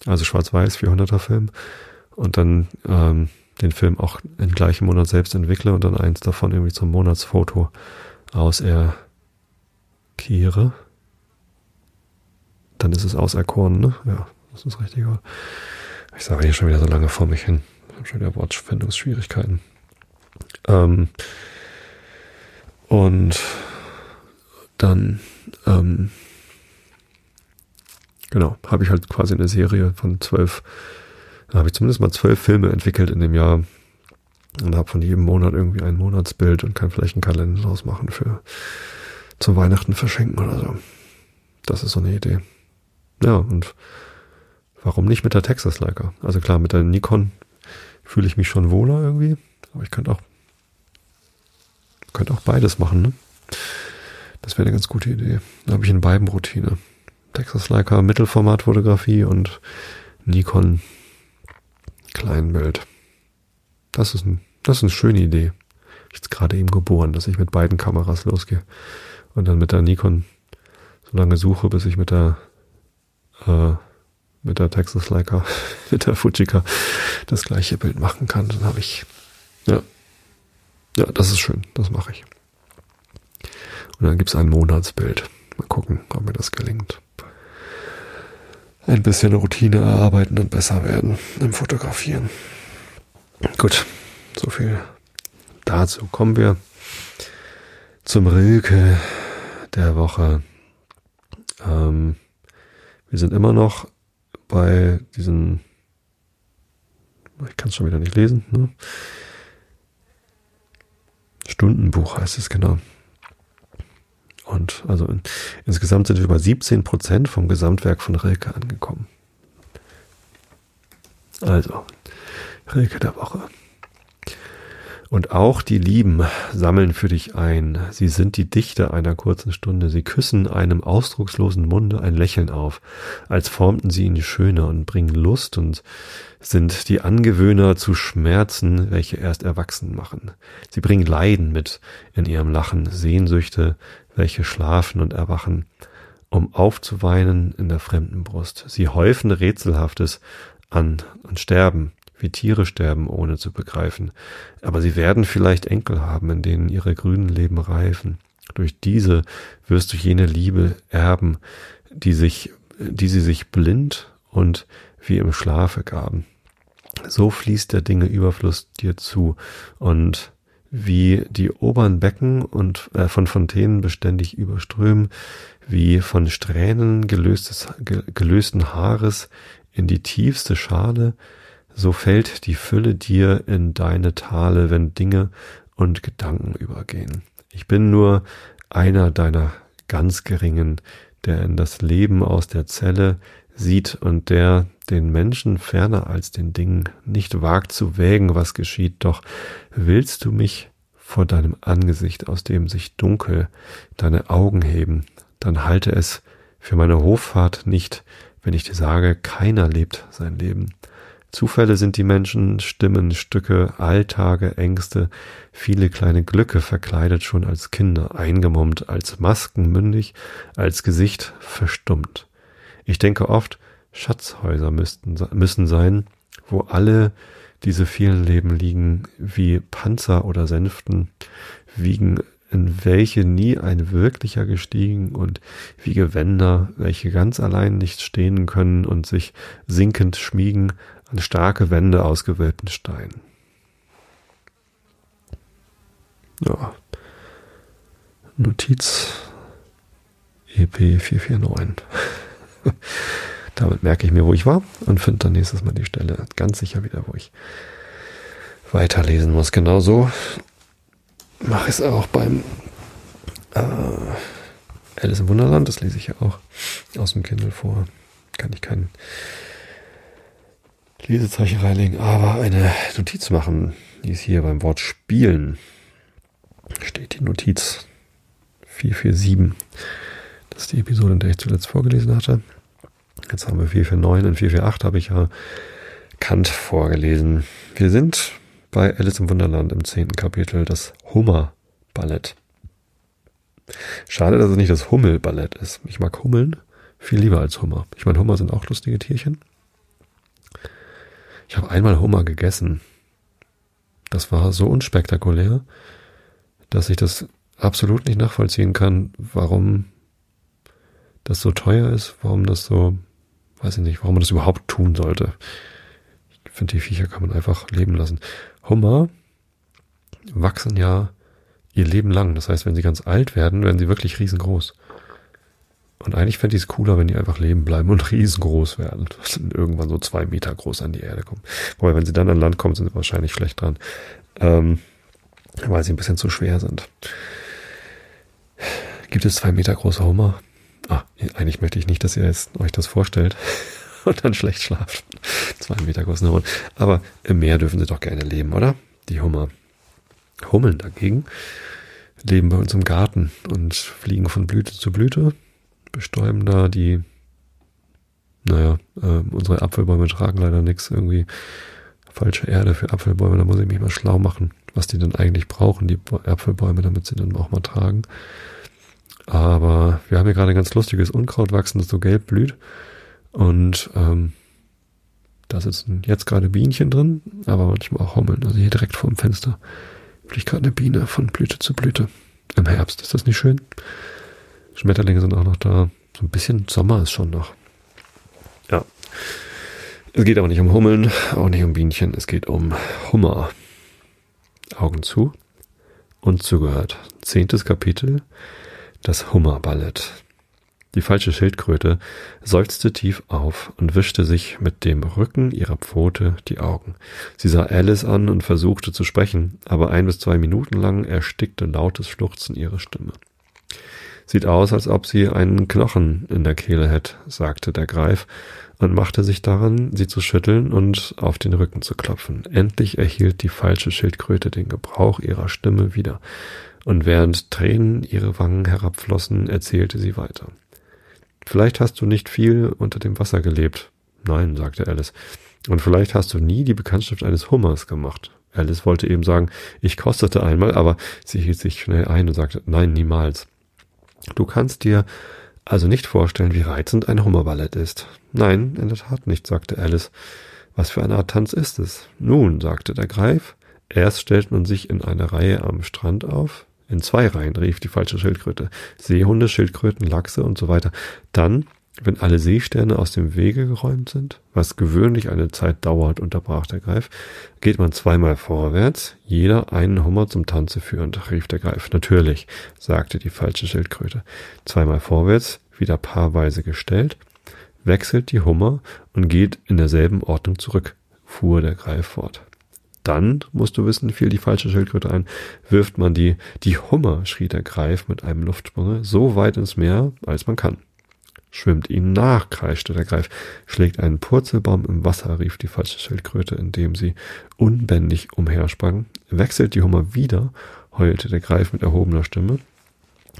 also schwarz-weiß 400er Film und dann ähm, den Film auch im gleichen Monat selbst entwickle und dann eins davon irgendwie zum Monatsfoto auserkehre. Dann ist es auserkoren, ne? Ja, das ist richtig. Ich sage hier schon wieder so lange vor mich hin. Ich habe schon wieder Wortfindungsschwierigkeiten. Ähm, und dann, ähm, genau, habe ich halt quasi eine Serie von zwölf, habe ich zumindest mal zwölf Filme entwickelt in dem Jahr und habe von jedem Monat irgendwie ein Monatsbild und kann vielleicht einen Kalender draus machen für zum Weihnachten verschenken oder so. Das ist so eine Idee. Ja, und warum nicht mit der Texas Leica? Also klar, mit der Nikon fühle ich mich schon wohler irgendwie, aber ich könnte auch könnte auch beides machen, ne? Das wäre eine ganz gute Idee. Da habe ich in beiden Routine. Texas Leica Mittelformatfotografie und Nikon Kleinbild. Das ist, ein, das ist eine schöne Idee. Ich jetzt gerade eben geboren, dass ich mit beiden Kameras losgehe und dann mit der Nikon so lange suche, bis ich mit der äh, mit der Texas Leica, <laughs> mit der Fujika das gleiche Bild machen kann. Dann habe ich ja ja, das ist schön. Das mache ich. Und dann gibt's ein Monatsbild. Mal gucken, ob mir das gelingt. Ein bisschen Routine erarbeiten und besser werden im Fotografieren. Gut, so viel dazu. Kommen wir zum Rilke der Woche. Ähm, wir sind immer noch bei diesen, ich kann es schon wieder nicht lesen, ne? Stundenbuch heißt es genau. Und also in, insgesamt sind wir über 17 Prozent vom Gesamtwerk von Rilke angekommen. Also, Rilke der Woche. Und auch die Lieben sammeln für dich ein. Sie sind die Dichter einer kurzen Stunde. Sie küssen einem ausdruckslosen Munde ein Lächeln auf, als formten sie ihn schöner und bringen Lust und sind die Angewöhner zu Schmerzen, welche erst erwachsen machen. Sie bringen Leiden mit in ihrem Lachen, Sehnsüchte, welche schlafen und erwachen, um aufzuweinen in der fremden Brust. Sie häufen Rätselhaftes an und sterben, wie Tiere sterben, ohne zu begreifen. Aber sie werden vielleicht Enkel haben, in denen ihre grünen Leben reifen. Durch diese wirst du jene Liebe erben, die sich, die sie sich blind und wie im Schlafe gaben. So fließt der Dinge Überfluss dir zu und wie die oberen Becken und äh, von Fontänen beständig überströmen, wie von Strähnen gelöstes, gelösten Haares in die tiefste Schale, so fällt die Fülle dir in deine Tale, wenn Dinge und Gedanken übergehen. Ich bin nur einer deiner ganz geringen, der in das Leben aus der Zelle sieht und der den Menschen ferner als den Dingen, nicht wagt zu wägen, was geschieht, doch willst du mich vor deinem Angesicht, aus dem sich dunkel deine Augen heben, dann halte es für meine Hoffahrt nicht, wenn ich dir sage, keiner lebt sein Leben. Zufälle sind die Menschen, Stimmen, Stücke, Alltage, Ängste, viele kleine Glücke verkleidet schon als Kinder, eingemummt, als Masken mündig, als Gesicht verstummt. Ich denke oft, Schatzhäuser müssten, müssen sein, wo alle diese vielen Leben liegen, wie Panzer oder Sänften, wiegen, in welche nie ein wirklicher gestiegen und wie Gewänder, welche ganz allein nicht stehen können und sich sinkend schmiegen an starke Wände aus gewölbten Steinen. Ja. Notiz EP 449. <laughs> Damit merke ich mir, wo ich war und finde dann nächstes Mal die Stelle ganz sicher wieder, wo ich weiterlesen muss. Genauso mache ich es auch beim äh, Alice im Wunderland. Das lese ich ja auch aus dem Kindle vor. Kann ich kein Lesezeichen reinlegen, aber eine Notiz machen. Die ist hier beim Wort spielen. Steht die Notiz 447. Das ist die Episode, in der ich zuletzt vorgelesen hatte. Jetzt haben wir 449 und 448 habe ich ja Kant vorgelesen. Wir sind bei Alice im Wunderland im zehnten Kapitel, das Hummer-Ballett. Schade, dass es nicht das Hummel-Ballett ist. Ich mag Hummeln viel lieber als Hummer. Ich meine, Hummer sind auch lustige Tierchen. Ich habe einmal Hummer gegessen. Das war so unspektakulär, dass ich das absolut nicht nachvollziehen kann, warum das so teuer ist, warum das so weiß ich nicht, warum man das überhaupt tun sollte. Ich finde, die Viecher kann man einfach leben lassen. Hummer wachsen ja ihr Leben lang. Das heißt, wenn sie ganz alt werden, werden sie wirklich riesengroß. Und eigentlich fände ich es cooler, wenn die einfach leben bleiben und <laughs> riesengroß werden. <laughs> Und irgendwann so zwei Meter groß an die Erde kommen. Wobei, wenn sie dann an Land kommen, sind sie wahrscheinlich schlecht dran. Ähm, weil sie ein bisschen zu schwer sind. Gibt es zwei Meter große Hummer? Ah, eigentlich möchte ich nicht, dass ihr jetzt euch das vorstellt <laughs> und dann schlecht schlaft. Zwei Meter großen Hummern. Aber im Meer dürfen sie doch gerne leben, oder? Die Hummer. Hummeln dagegen leben bei uns im Garten und fliegen von Blüte zu Blüte, bestäuben da die, naja, äh, unsere Apfelbäume tragen leider nichts, irgendwie falsche Erde für Apfelbäume, da muss ich mich mal schlau machen, was die denn eigentlich brauchen, die Apfelbäume, damit sie dann auch mal tragen. Aber wir haben hier gerade ein ganz lustiges Unkraut wachsen, das so gelb blüht. Und ähm, da sitzen jetzt gerade Bienchen drin, aber manchmal auch Hummeln. Also hier direkt vor dem Fenster fliegt gerade eine Biene von Blüte zu Blüte. Im Herbst, ist das nicht schön? Schmetterlinge sind auch noch da. So ein bisschen Sommer ist schon noch. Ja. Es geht aber nicht um Hummeln, auch nicht um Bienchen. Es geht um Hummer. Augen zu und zugehört. Zehntes Kapitel das Hummerballett. Die falsche Schildkröte seufzte tief auf und wischte sich mit dem Rücken ihrer Pfote die Augen. Sie sah Alice an und versuchte zu sprechen, aber ein bis zwei Minuten lang erstickte lautes Schluchzen ihre Stimme. Sieht aus, als ob sie einen Knochen in der Kehle hätte, sagte der Greif und machte sich daran, sie zu schütteln und auf den Rücken zu klopfen. Endlich erhielt die falsche Schildkröte den Gebrauch ihrer Stimme wieder und während Tränen ihre Wangen herabflossen, erzählte sie weiter. Vielleicht hast du nicht viel unter dem Wasser gelebt. Nein, sagte Alice. Und vielleicht hast du nie die Bekanntschaft eines Hummers gemacht. Alice wollte eben sagen, ich kostete einmal, aber sie hielt sich schnell ein und sagte, nein, niemals. Du kannst dir also nicht vorstellen, wie reizend ein Hummerballett ist. Nein, in der Tat nicht, sagte Alice. Was für eine Art Tanz ist es? Nun, sagte der Greif, erst stellt man sich in eine Reihe am Strand auf, in zwei Reihen, rief die falsche Schildkröte. Seehunde, Schildkröten, Lachse und so weiter. Dann, wenn alle Seesterne aus dem Wege geräumt sind, was gewöhnlich eine Zeit dauert, unterbrach der Greif, geht man zweimal vorwärts, jeder einen Hummer zum Tanze führend, rief der Greif. Natürlich, sagte die falsche Schildkröte. Zweimal vorwärts, wieder paarweise gestellt, wechselt die Hummer und geht in derselben Ordnung zurück, fuhr der Greif fort. Dann, musst du wissen, fiel die falsche Schildkröte ein, wirft man die, die Hummer, schrie der Greif mit einem Luftsprunge, so weit ins Meer, als man kann. Schwimmt ihnen nach, kreischte der Greif, schlägt einen Purzelbaum im Wasser, rief die falsche Schildkröte, indem sie unbändig umhersprang, wechselt die Hummer wieder, heulte der Greif mit erhobener Stimme,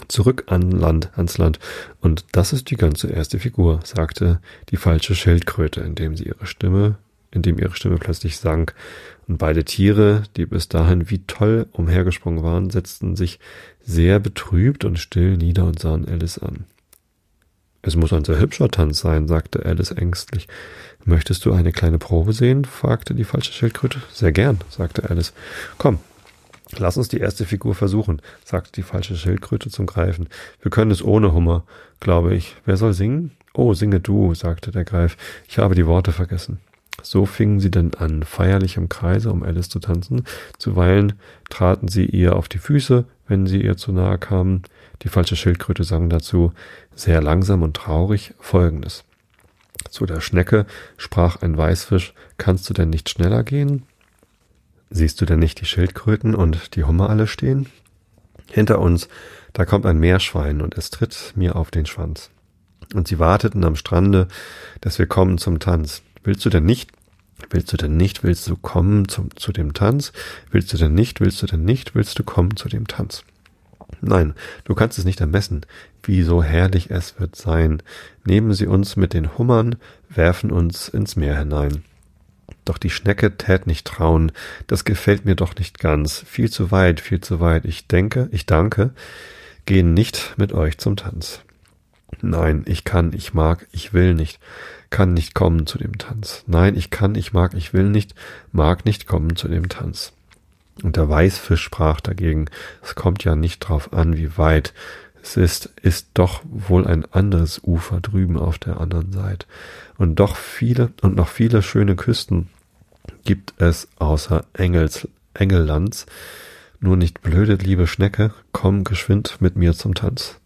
zurück an Land, ans Land, und das ist die ganze erste Figur, sagte die falsche Schildkröte, indem sie ihre Stimme in dem ihre Stimme plötzlich sank, und beide Tiere, die bis dahin wie toll umhergesprungen waren, setzten sich sehr betrübt und still nieder und sahen Alice an. Es muss ein sehr hübscher Tanz sein, sagte Alice ängstlich. Möchtest du eine kleine Probe sehen? fragte die falsche Schildkröte. Sehr gern, sagte Alice. Komm, lass uns die erste Figur versuchen, sagte die falsche Schildkröte zum Greifen. Wir können es ohne Hummer, glaube ich. Wer soll singen? Oh, singe du, sagte der Greif. Ich habe die Worte vergessen. So fingen sie denn an, feierlich im Kreise um Alice zu tanzen. Zuweilen traten sie ihr auf die Füße, wenn sie ihr zu nahe kamen. Die falsche Schildkröte sang dazu sehr langsam und traurig folgendes. Zu der Schnecke sprach ein Weißfisch, kannst du denn nicht schneller gehen? Siehst du denn nicht die Schildkröten und die Hummer alle stehen? Hinter uns, da kommt ein Meerschwein und es tritt mir auf den Schwanz. Und sie warteten am Strande, dass wir kommen zum Tanz. Willst du denn nicht? Willst du denn nicht? Willst du kommen zum, zu dem Tanz? Willst du denn nicht? Willst du denn nicht? Willst du kommen zu dem Tanz? Nein, du kannst es nicht ermessen, wie so herrlich es wird sein. Nehmen sie uns mit den Hummern, werfen uns ins Meer hinein. Doch die Schnecke tät nicht trauen, das gefällt mir doch nicht ganz, viel zu weit, viel zu weit. Ich denke, ich danke, gehen nicht mit euch zum Tanz. Nein, ich kann, ich mag, ich will nicht kann nicht kommen zu dem Tanz. Nein, ich kann, ich mag, ich will nicht, mag nicht kommen zu dem Tanz. Und der Weißfisch sprach dagegen, es kommt ja nicht drauf an, wie weit. Es ist, ist doch wohl ein anderes Ufer drüben auf der anderen Seite. Und doch viele und noch viele schöne Küsten gibt es außer Engels, Engellands. Nur nicht blöde, liebe Schnecke, komm geschwind mit mir zum Tanz.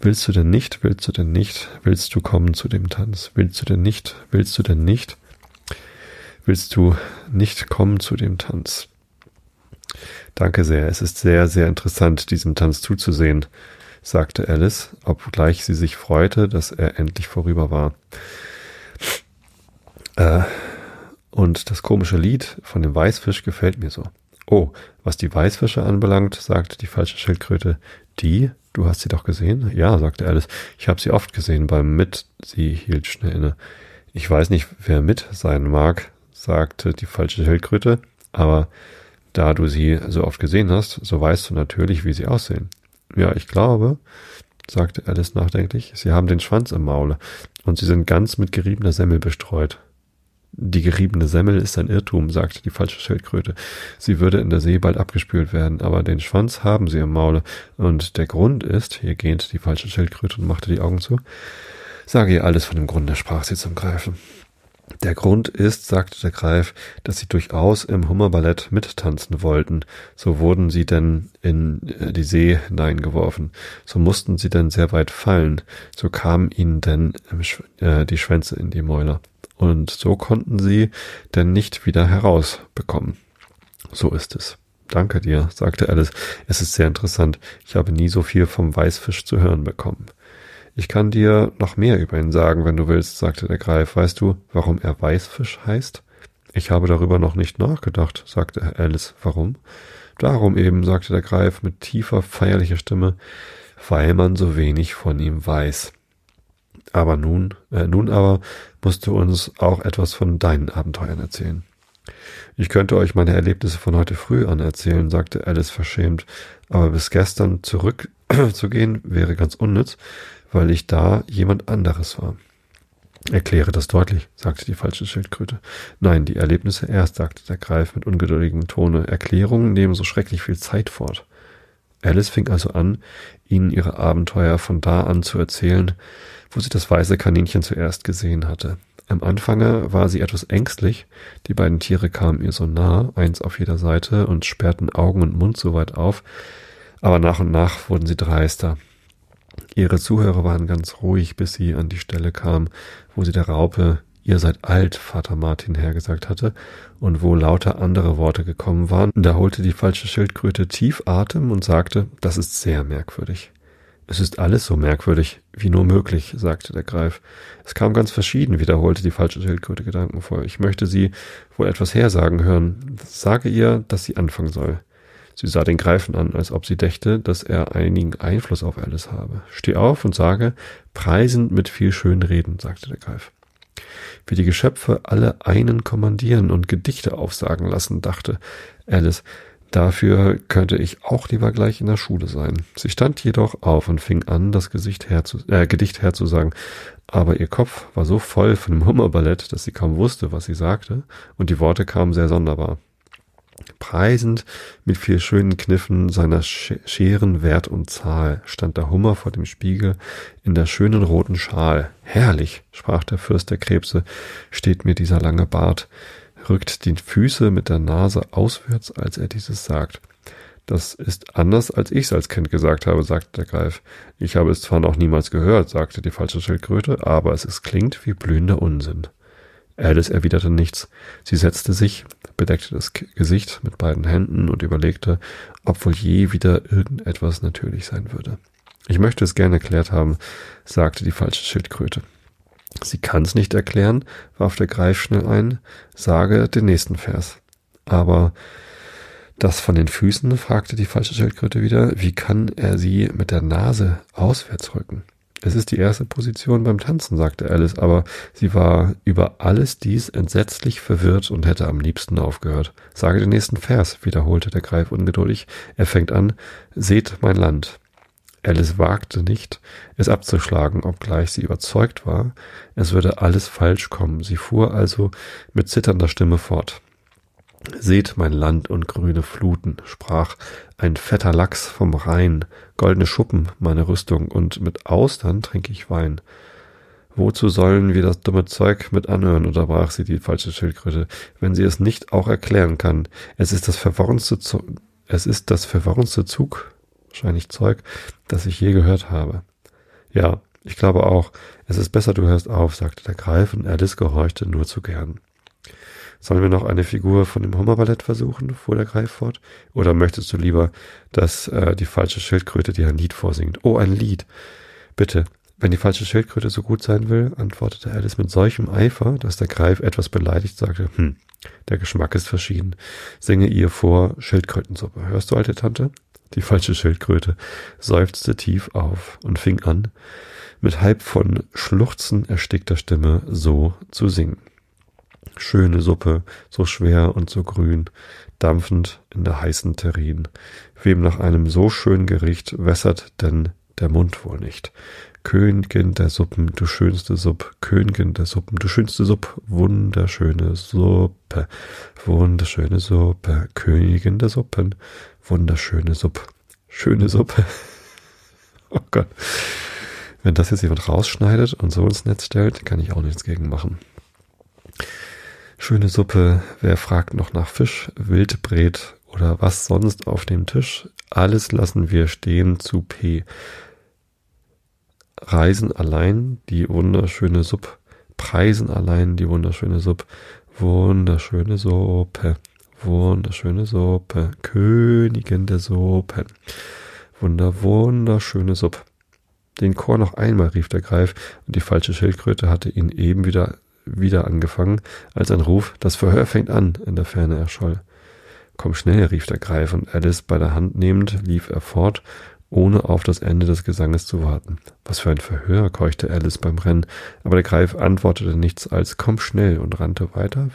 Willst du denn nicht? Willst du denn nicht? Willst du kommen zu dem Tanz? Willst du denn nicht? Willst du denn nicht? Willst du nicht kommen zu dem Tanz? Danke sehr. Es ist sehr, sehr interessant, diesem Tanz zuzusehen, sagte Alice, obgleich sie sich freute, dass er endlich vorüber war. Äh, und das komische Lied von dem Weißfisch gefällt mir so. Oh, was die Weißfische anbelangt, sagte die falsche Schildkröte, die Du hast sie doch gesehen? Ja, sagte Alice. Ich habe sie oft gesehen beim Mit. Sie hielt schnell inne. Ich weiß nicht, wer mit sein mag, sagte die falsche Schildkröte, aber da du sie so oft gesehen hast, so weißt du natürlich, wie sie aussehen. Ja, ich glaube, sagte Alice nachdenklich, sie haben den Schwanz im Maule und sie sind ganz mit geriebener Semmel bestreut. Die geriebene Semmel ist ein Irrtum, sagte die falsche Schildkröte. Sie würde in der See bald abgespült werden, aber den Schwanz haben sie im Maule. Und der Grund ist, hier gähnt die falsche Schildkröte und machte die Augen zu. Sage ihr alles von dem Grunde, sprach sie zum Greifen. Der Grund ist, sagte der Greif, dass sie durchaus im Hummerballett mittanzen wollten. So wurden sie denn in äh, die See hineingeworfen. So mussten sie denn sehr weit fallen. So kamen ihnen denn äh, die Schwänze in die Mäuler und so konnten sie denn nicht wieder herausbekommen. So ist es. Danke dir, sagte Alice. Es ist sehr interessant. Ich habe nie so viel vom Weißfisch zu hören bekommen. Ich kann dir noch mehr über ihn sagen, wenn du willst, sagte der Greif. Weißt du, warum er Weißfisch heißt? Ich habe darüber noch nicht nachgedacht, sagte Alice. Warum? Darum eben, sagte der Greif mit tiefer, feierlicher Stimme, weil man so wenig von ihm weiß. Aber nun, äh, nun aber musst du uns auch etwas von deinen Abenteuern erzählen. Ich könnte euch meine Erlebnisse von heute früh an erzählen, sagte Alice verschämt, aber bis gestern zurückzugehen <clears throat> wäre ganz unnütz, weil ich da jemand anderes war. Erkläre das deutlich, sagte die falsche Schildkröte. Nein, die Erlebnisse erst, sagte der Greif mit ungeduldigem Tone. Erklärungen nehmen so schrecklich viel Zeit fort. Alice fing also an, ihnen ihre Abenteuer von da an zu erzählen, wo sie das weiße Kaninchen zuerst gesehen hatte. Am Anfange war sie etwas ängstlich, die beiden Tiere kamen ihr so nah, eins auf jeder Seite, und sperrten Augen und Mund so weit auf, aber nach und nach wurden sie dreister. Ihre Zuhörer waren ganz ruhig, bis sie an die Stelle kam, wo sie der Raupe Ihr seid alt, Vater Martin hergesagt hatte, und wo lauter andere Worte gekommen waren, da holte die falsche Schildkröte tief Atem und sagte, das ist sehr merkwürdig. Es ist alles so merkwürdig, wie nur möglich, sagte der Greif. Es kam ganz verschieden, wiederholte die falsche Schildkröte gedankenvoll. Ich möchte sie wohl etwas hersagen hören. Sage ihr, dass sie anfangen soll. Sie sah den Greifen an, als ob sie dächte, dass er einigen Einfluss auf Alice habe. Steh auf und sage, preisend mit viel schönen Reden, sagte der Greif. Wie die Geschöpfe alle einen kommandieren und Gedichte aufsagen lassen, dachte Alice, Dafür könnte ich auch lieber gleich in der Schule sein. Sie stand jedoch auf und fing an, das Gesicht herzu, äh, Gedicht herzusagen. Aber ihr Kopf war so voll von dem Hummerballett, dass sie kaum wusste, was sie sagte, und die Worte kamen sehr sonderbar. Preisend mit vier schönen Kniffen seiner Scheren Wert und Zahl stand der Hummer vor dem Spiegel in der schönen roten Schal. Herrlich, sprach der Fürst der Krebse, steht mir dieser lange Bart rückt die Füße mit der Nase auswärts, als er dieses sagt. Das ist anders, als ich's als Kind gesagt habe, sagte der Greif. Ich habe es zwar noch niemals gehört, sagte die falsche Schildkröte, aber es ist, klingt wie blühender Unsinn. Alice erwiderte nichts. Sie setzte sich, bedeckte das Gesicht mit beiden Händen und überlegte, ob wohl je wieder irgendetwas natürlich sein würde. Ich möchte es gerne erklärt haben, sagte die falsche Schildkröte. Sie kann es nicht erklären, warf der Greif schnell ein, sage den nächsten Vers. Aber das von den Füßen, fragte die falsche Schildkröte wieder, wie kann er sie mit der Nase auswärts rücken? Es ist die erste Position beim Tanzen, sagte Alice, aber sie war über alles dies entsetzlich verwirrt und hätte am liebsten aufgehört. Sage den nächsten Vers, wiederholte der Greif ungeduldig. Er fängt an, seht mein Land. Alice wagte nicht, es abzuschlagen, obgleich sie überzeugt war, es würde alles falsch kommen. Sie fuhr also mit zitternder Stimme fort. Seht mein Land und grüne Fluten, sprach ein fetter Lachs vom Rhein, goldene Schuppen meine Rüstung, und mit Austern trinke ich Wein. Wozu sollen wir das dumme Zeug mit anhören, unterbrach sie die falsche Schildkröte, wenn sie es nicht auch erklären kann. Es ist das verworrenste, es ist das verworrenste Zug, wahrscheinlich Zeug, das ich je gehört habe. Ja, ich glaube auch, es ist besser, du hörst auf, sagte der Greif, und Alice gehorchte nur zu gern. Sollen wir noch eine Figur von dem Hummerballett versuchen? fuhr der Greif fort. Oder möchtest du lieber, dass äh, die falsche Schildkröte dir ein Lied vorsingt? Oh, ein Lied. Bitte, wenn die falsche Schildkröte so gut sein will, antwortete Alice mit solchem Eifer, dass der Greif etwas beleidigt sagte, hm, der Geschmack ist verschieden. Singe ihr vor Schildkrötensuppe. Hörst du, alte Tante? Die falsche Schildkröte seufzte tief auf und fing an, mit halb von Schluchzen erstickter Stimme so zu singen. Schöne Suppe, so schwer und so grün, dampfend in der heißen Terrin. Wem nach einem so schönen Gericht wässert denn der Mund wohl nicht? Königin der Suppen, du schönste Supp, Königin der Suppen, du schönste Supp, wunderschöne Suppe, wunderschöne Suppe, Königin der Suppen, wunderschöne Suppe, schöne Suppe. <laughs> Oh Gott. Wenn das jetzt jemand rausschneidet und so ins Netz stellt, kann ich auch nichts gegen machen. Schöne Suppe, wer fragt noch nach Fisch, Wildbret oder was sonst auf dem Tisch? Alles lassen wir stehen zu P. Reisen allein die wunderschöne Suppe, preisen allein die wunderschöne Suppe, wunderschöne Suppe, wunderschöne Suppe, Königin der Suppen, wunder, wunderschöne Suppe. Den Chor noch einmal, rief der Greif, und die falsche Schildkröte hatte ihn eben wieder, wieder angefangen, als ein Ruf, das Verhör fängt an, in der Ferne erscholl. Komm schnell, rief der Greif, und Alice bei der Hand nehmend lief er fort ohne auf das Ende des Gesanges zu warten. Was für ein Verhör, keuchte Alice beim Rennen, aber der Greif antwortete nichts als komm schnell und rannte weiter,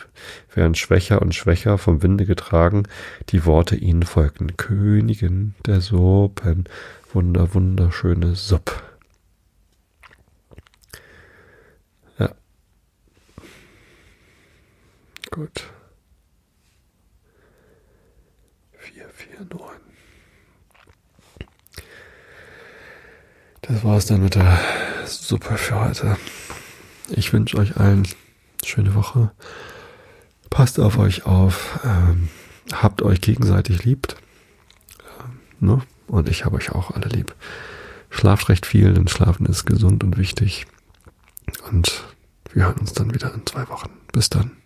während schwächer und schwächer vom Winde getragen die Worte ihnen folgten. Königin der Suppen, wunder, wunderschöne Supp. Ja. Gut. Vier, vier, neun. Das war's dann mit der Suppe für heute. Ich wünsche euch allen schöne Woche. Passt auf euch auf. Ähm, habt euch gegenseitig liebt. Ähm, ne? Und ich habe euch auch alle lieb. Schlaft recht viel, denn Schlafen ist gesund und wichtig. Und wir hören uns dann wieder in zwei Wochen. Bis dann.